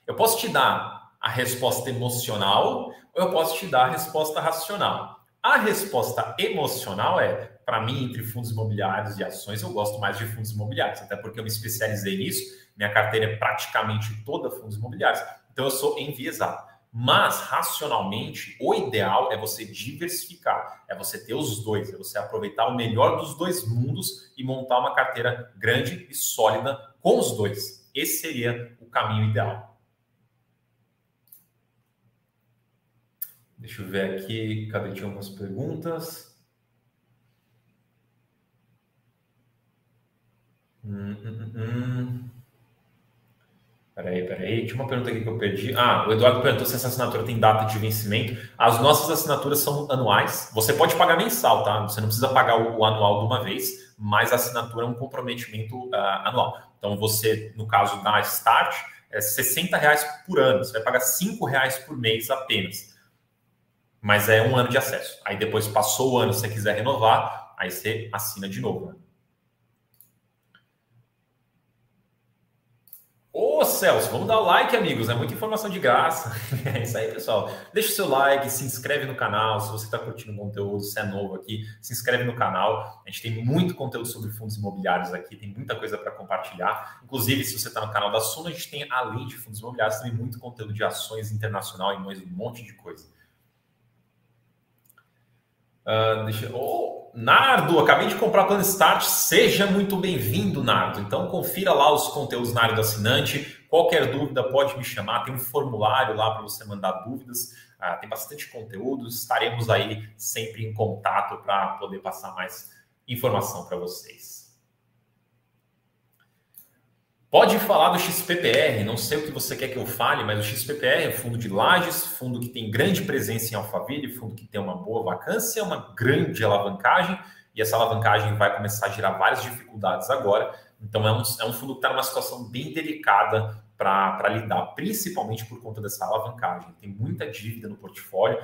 Eu posso te dar a resposta emocional ou eu posso te dar a resposta racional. A resposta emocional é, para mim, entre fundos imobiliários e ações, eu gosto mais de fundos imobiliários, até porque eu me especializei nisso. Minha carteira é praticamente toda fundos imobiliários, então eu sou enviesado. Mas, racionalmente, o ideal é você diversificar, é você ter os dois, é você aproveitar o melhor dos dois mundos e montar uma carteira grande e sólida com os dois. Esse seria o caminho ideal. Deixa eu ver aqui, cadê? Tinha algumas perguntas. Hum, hum, hum. hum. Peraí, peraí. Tinha uma pergunta aqui que eu perdi. Ah, o Eduardo perguntou se essa assinatura tem data de vencimento. As nossas assinaturas são anuais. Você pode pagar mensal, tá? Você não precisa pagar o, anual de uma vez, mas a assinatura é um comprometimento uh, anual. Então, você, no caso da Start, é 60 reais por ano. Você vai pagar 5 reais por mês apenas. Mas é um ano de acesso. Aí depois passou o ano, se você quiser renovar, aí você assina de novo. Né? Ô Celso, vamos dar o like, amigos. É muita informação de graça. É isso aí, pessoal. Deixa o seu like, se inscreve no canal. Se você está curtindo o conteúdo, se é novo aqui, se inscreve no canal. A gente tem muito conteúdo sobre fundos imobiliários aqui, tem muita coisa para compartilhar. Inclusive, se você está no canal da Suno, a gente tem, além de fundos imobiliários, também muito conteúdo de ações internacional e mais um monte de coisa. Uh, deixa... oh, Nardo, acabei de comprar plano Start. Seja muito bem-vindo, Nardo. Então, confira lá os conteúdos na área do assinante. Qualquer dúvida pode me chamar. Tem um formulário lá para você mandar dúvidas. Uh, tem bastante conteúdo. Estaremos aí sempre em contato para poder passar mais informação para vocês. Pode falar do XPPR, não sei o que você quer que eu fale, mas o XPPR é um fundo de lajes, fundo que tem grande presença em Alphaville, fundo que tem uma boa vacância, uma grande alavancagem, e essa alavancagem vai começar a gerar várias dificuldades agora. Então, é um, é um fundo que está numa situação bem delicada para lidar, principalmente por conta dessa alavancagem. Tem muita dívida no portfólio.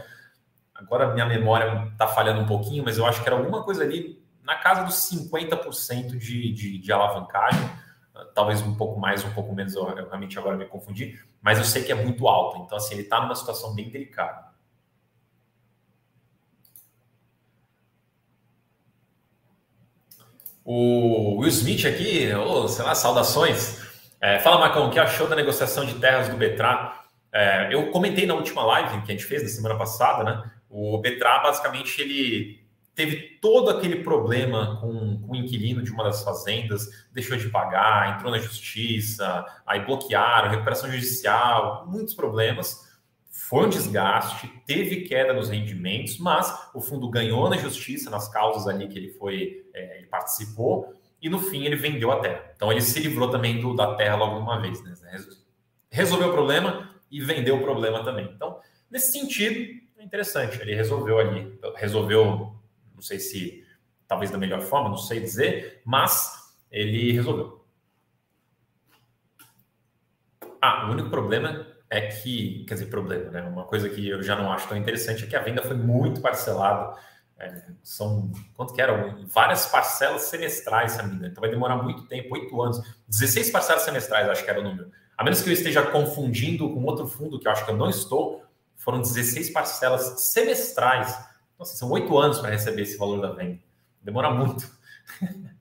Agora, minha memória está falhando um pouquinho, mas eu acho que era alguma coisa ali na casa dos 50% de, de, de alavancagem talvez um pouco mais, um pouco menos, eu, eu realmente agora me confundi, mas eu sei que é muito alto. Então, assim, ele está numa situação bem delicada. O Will Smith aqui, oh, sei lá, saudações. É, fala, Marcão, o que achou da negociação de terras do Betra? É, eu comentei na última live que a gente fez na semana passada, né? O Betra, basicamente, ele teve todo aquele problema com, o inquilino de uma das fazendas, deixou de pagar, entrou na justiça, aí bloquearam, recuperação judicial, muitos problemas. Foi um desgaste, teve queda nos rendimentos, mas o fundo ganhou na justiça, nas causas ali que ele foi, é, ele participou, e no fim ele vendeu a terra. Então ele se livrou também do, da terra logo de uma vez, né? Resolveu o problema e vendeu o problema também. Então, nesse sentido, é interessante. Ele resolveu ali, resolveu não sei se talvez da melhor forma, não sei dizer, mas ele resolveu. Ah, o único problema é que, quer dizer, problema, né? Uma coisa que eu já não acho tão interessante é que a venda foi muito parcelada. É, são, quanto que eram? Várias parcelas semestrais, engano. Então vai demorar muito tempo, oito anos. 16 parcelas semestrais, acho que era o número. A menos que eu esteja confundindo com outro fundo, que eu acho que eu não estou, foram 16 parcelas semestrais nossa, são oito anos para receber esse valor da venda. Demora muito.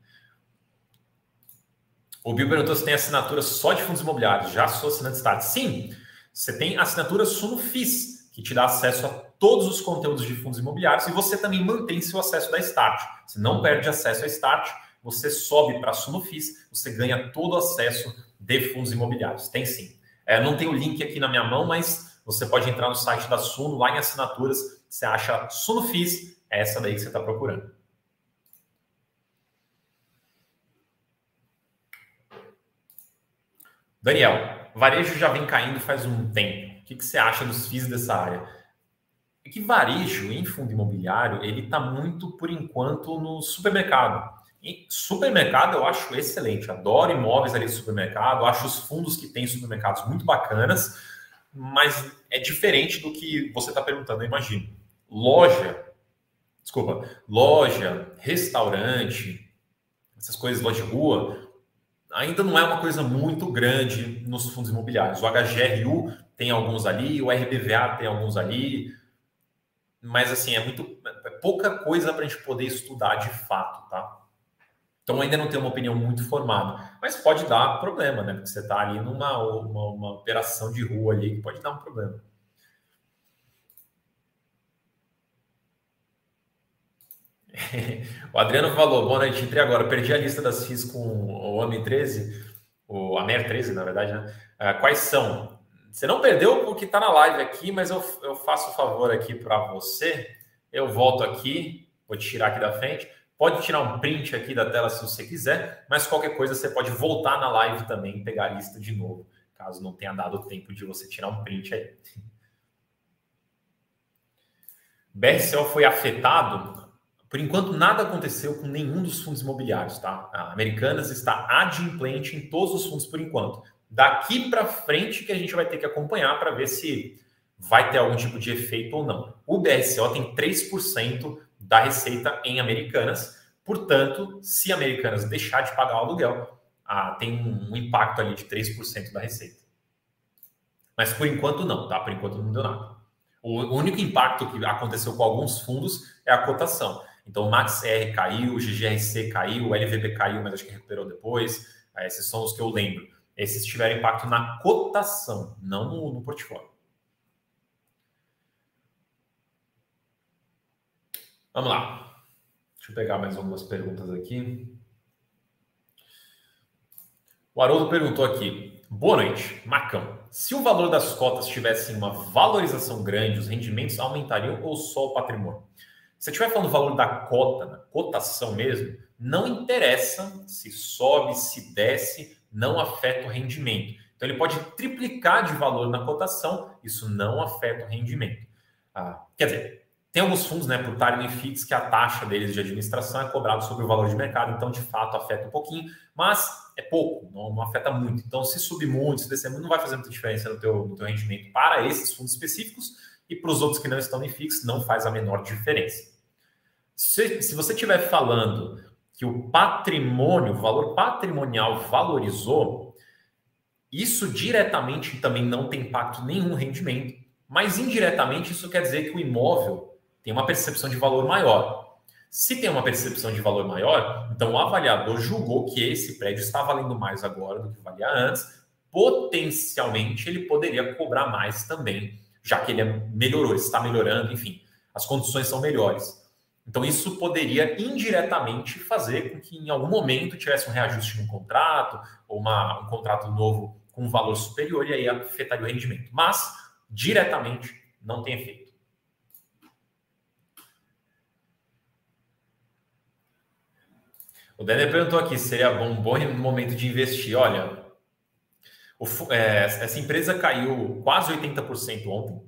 o Bill perguntou se tem assinatura só de fundos imobiliários. Já sou assinante Start. Sim, você tem assinatura Sunofis, que te dá acesso a todos os conteúdos de fundos imobiliários e você também mantém seu acesso da Start. Você não perde acesso à Start, você sobe para a Sunofis, você ganha todo o acesso de fundos imobiliários. Tem sim. É, não tem o link aqui na minha mão, mas você pode entrar no site da Suno, lá em assinaturas, você acha Sunofis, é essa daí que você está procurando. Daniel, varejo já vem caindo faz um tempo. O que, que você acha dos FIIs dessa área? É que varejo em fundo imobiliário, ele está muito, por enquanto, no supermercado. E supermercado eu acho excelente. Adoro imóveis ali de supermercado. Acho os fundos que tem supermercados muito bacanas. Mas é diferente do que você está perguntando, eu imagino loja, desculpa, loja, restaurante, essas coisas, loja de rua, ainda não é uma coisa muito grande nos fundos imobiliários. O HGRU tem alguns ali, o RBVA tem alguns ali, mas assim, é muito é pouca coisa para a gente poder estudar de fato, tá? Então ainda não tem uma opinião muito formada, mas pode dar problema, né? Porque você está ali numa uma, uma operação de rua ali que pode dar um problema. o Adriano falou, boa noite, entrei agora, perdi a lista das FIIs com o AMI 13, o AMER 13, na verdade, né? Uh, quais são? Você não perdeu porque está na live aqui, mas eu, eu faço o favor aqui para você. Eu volto aqui, vou tirar aqui da frente. Pode tirar um print aqui da tela se você quiser, mas qualquer coisa você pode voltar na live também e pegar a lista de novo, caso não tenha dado tempo de você tirar um print aí. BRCO foi afetado por enquanto, nada aconteceu com nenhum dos fundos imobiliários, tá? A Americanas está adimplente em todos os fundos por enquanto. Daqui para frente que a gente vai ter que acompanhar para ver se vai ter algum tipo de efeito ou não. O BRCO tem 3% da receita em Americanas, portanto, se Americanas deixar de pagar o aluguel, ah, tem um impacto ali de 3% da receita. Mas por enquanto não, tá? Por enquanto não deu nada. O único impacto que aconteceu com alguns fundos é a cotação. Então, o MaxR caiu, o GGRC caiu, o LVB caiu, mas acho que recuperou depois. Ah, esses são os que eu lembro. Esses tiveram impacto na cotação, não no, no portfólio. Vamos lá. Deixa eu pegar mais algumas perguntas aqui. O Haroldo perguntou aqui. Boa noite, Macão. Se o valor das cotas tivesse uma valorização grande, os rendimentos aumentariam ou só o patrimônio? Se estiver falando do valor da cota, da cotação mesmo, não interessa se sobe, se desce, não afeta o rendimento. Então ele pode triplicar de valor na cotação, isso não afeta o rendimento. Ah, quer dizer, tem alguns fundos, né, por timing fix, que a taxa deles de administração é cobrada sobre o valor de mercado, então de fato afeta um pouquinho, mas é pouco, não, não afeta muito. Então, se subir muito, se descer muito, não vai fazer muita diferença no teu, no teu rendimento para esses fundos específicos e para os outros que não estão em fixo, não faz a menor diferença. Se, se você estiver falando que o patrimônio, o valor patrimonial valorizou, isso diretamente também não tem impacto nenhum rendimento, mas indiretamente isso quer dizer que o imóvel tem uma percepção de valor maior. Se tem uma percepção de valor maior, então o avaliador julgou que esse prédio está valendo mais agora do que valia antes, potencialmente ele poderia cobrar mais também, já que ele melhorou, está melhorando, enfim, as condições são melhores. Então, isso poderia indiretamente fazer com que em algum momento tivesse um reajuste no contrato, ou uma, um contrato novo com um valor superior, e aí afetaria o rendimento. Mas, diretamente, não tem efeito. O Denner perguntou aqui: seria bom, um bom momento de investir? Olha, o, é, essa empresa caiu quase 80% ontem.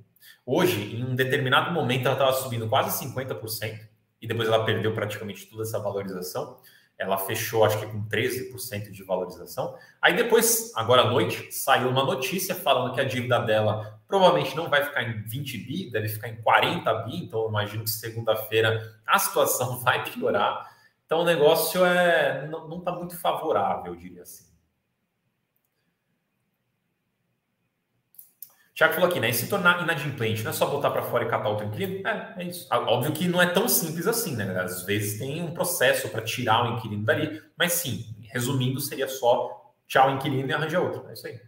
Hoje, em um determinado momento, ela estava subindo quase 50% e depois ela perdeu praticamente toda essa valorização. Ela fechou, acho que com 13% de valorização. Aí depois, agora à noite, saiu uma notícia falando que a dívida dela provavelmente não vai ficar em 20 bi, deve ficar em 40 bi. Então, imagino que segunda-feira a situação vai piorar. Então, o negócio é não está muito favorável, eu diria assim. Tiago falou aqui, né? E se tornar inadimplente, não é só botar para fora e catar outro inquilino? É, é isso. Ah, óbvio que não é tão simples assim, né? Às vezes tem um processo para tirar o inquilino dali, mas sim, resumindo, seria só tchau inquilino e arranjar outro. É isso aí.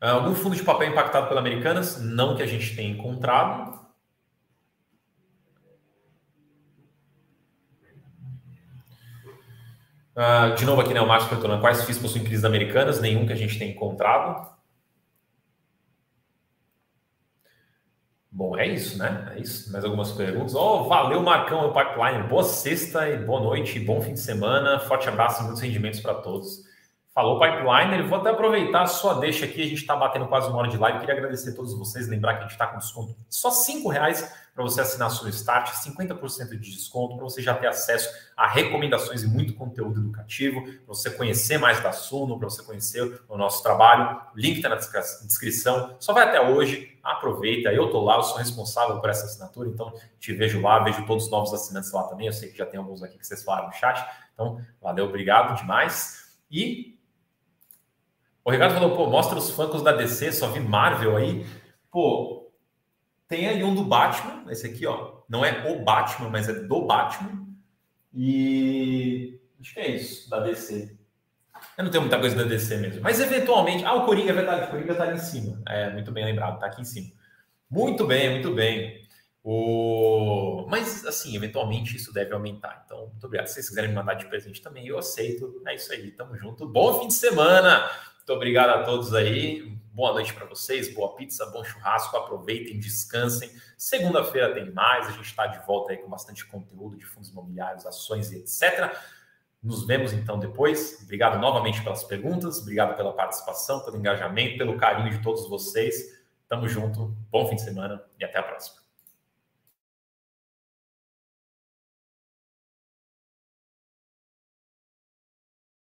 Ah, algum fundo de papel impactado pela Americanas? Não que a gente tenha encontrado. Uh, de novo aqui, né, o Márcio perguntando quais FIIs possuem crises americanas, nenhum que a gente tem encontrado. Bom, é isso, né? É isso. Mais algumas perguntas. Oh, valeu, Marcão, o pipeline. Boa sexta e boa noite, bom fim de semana. Forte abraço muitos rendimentos para todos. Falou, pipeline. Vou até aproveitar sua deixa aqui. A gente está batendo quase uma hora de live. Queria agradecer a todos vocês. Lembrar que a gente está com desconto só cinco reais para você assinar Suno Start, 50% de desconto, para você já ter acesso a recomendações e muito conteúdo educativo, para você conhecer mais da Suno, para você conhecer o nosso trabalho. O link está na descrição. Só vai até hoje, aproveita. Eu estou lá, eu sou responsável por essa assinatura, então te vejo lá, vejo todos os novos assinantes lá também. Eu sei que já tem alguns aqui que vocês falaram no chat. Então, valeu, obrigado demais. E o Ricardo falou, pô, mostra os funkos da DC, só vi Marvel aí. Pô, tem aí um do Batman, esse aqui, ó. Não é o Batman, mas é do Batman. E acho que é isso, da DC. Eu não tenho muita coisa da DC mesmo. Mas eventualmente. Ah, o Coringa, é verdade, o Coringa tá ali em cima. É, muito bem lembrado, tá aqui em cima. Muito bem, muito bem. O... Mas, assim, eventualmente isso deve aumentar. Então, muito obrigado. Se vocês quiserem me mandar de presente também, eu aceito. É isso aí, tamo junto. Bom fim de semana. Muito obrigado a todos aí. Boa noite para vocês, boa pizza, bom churrasco. Aproveitem, descansem. Segunda-feira tem mais. A gente está de volta aí com bastante conteúdo de fundos imobiliários, ações e etc. Nos vemos então depois. Obrigado novamente pelas perguntas, obrigado pela participação, pelo engajamento, pelo carinho de todos vocês. Tamo junto, bom fim de semana e até a próxima.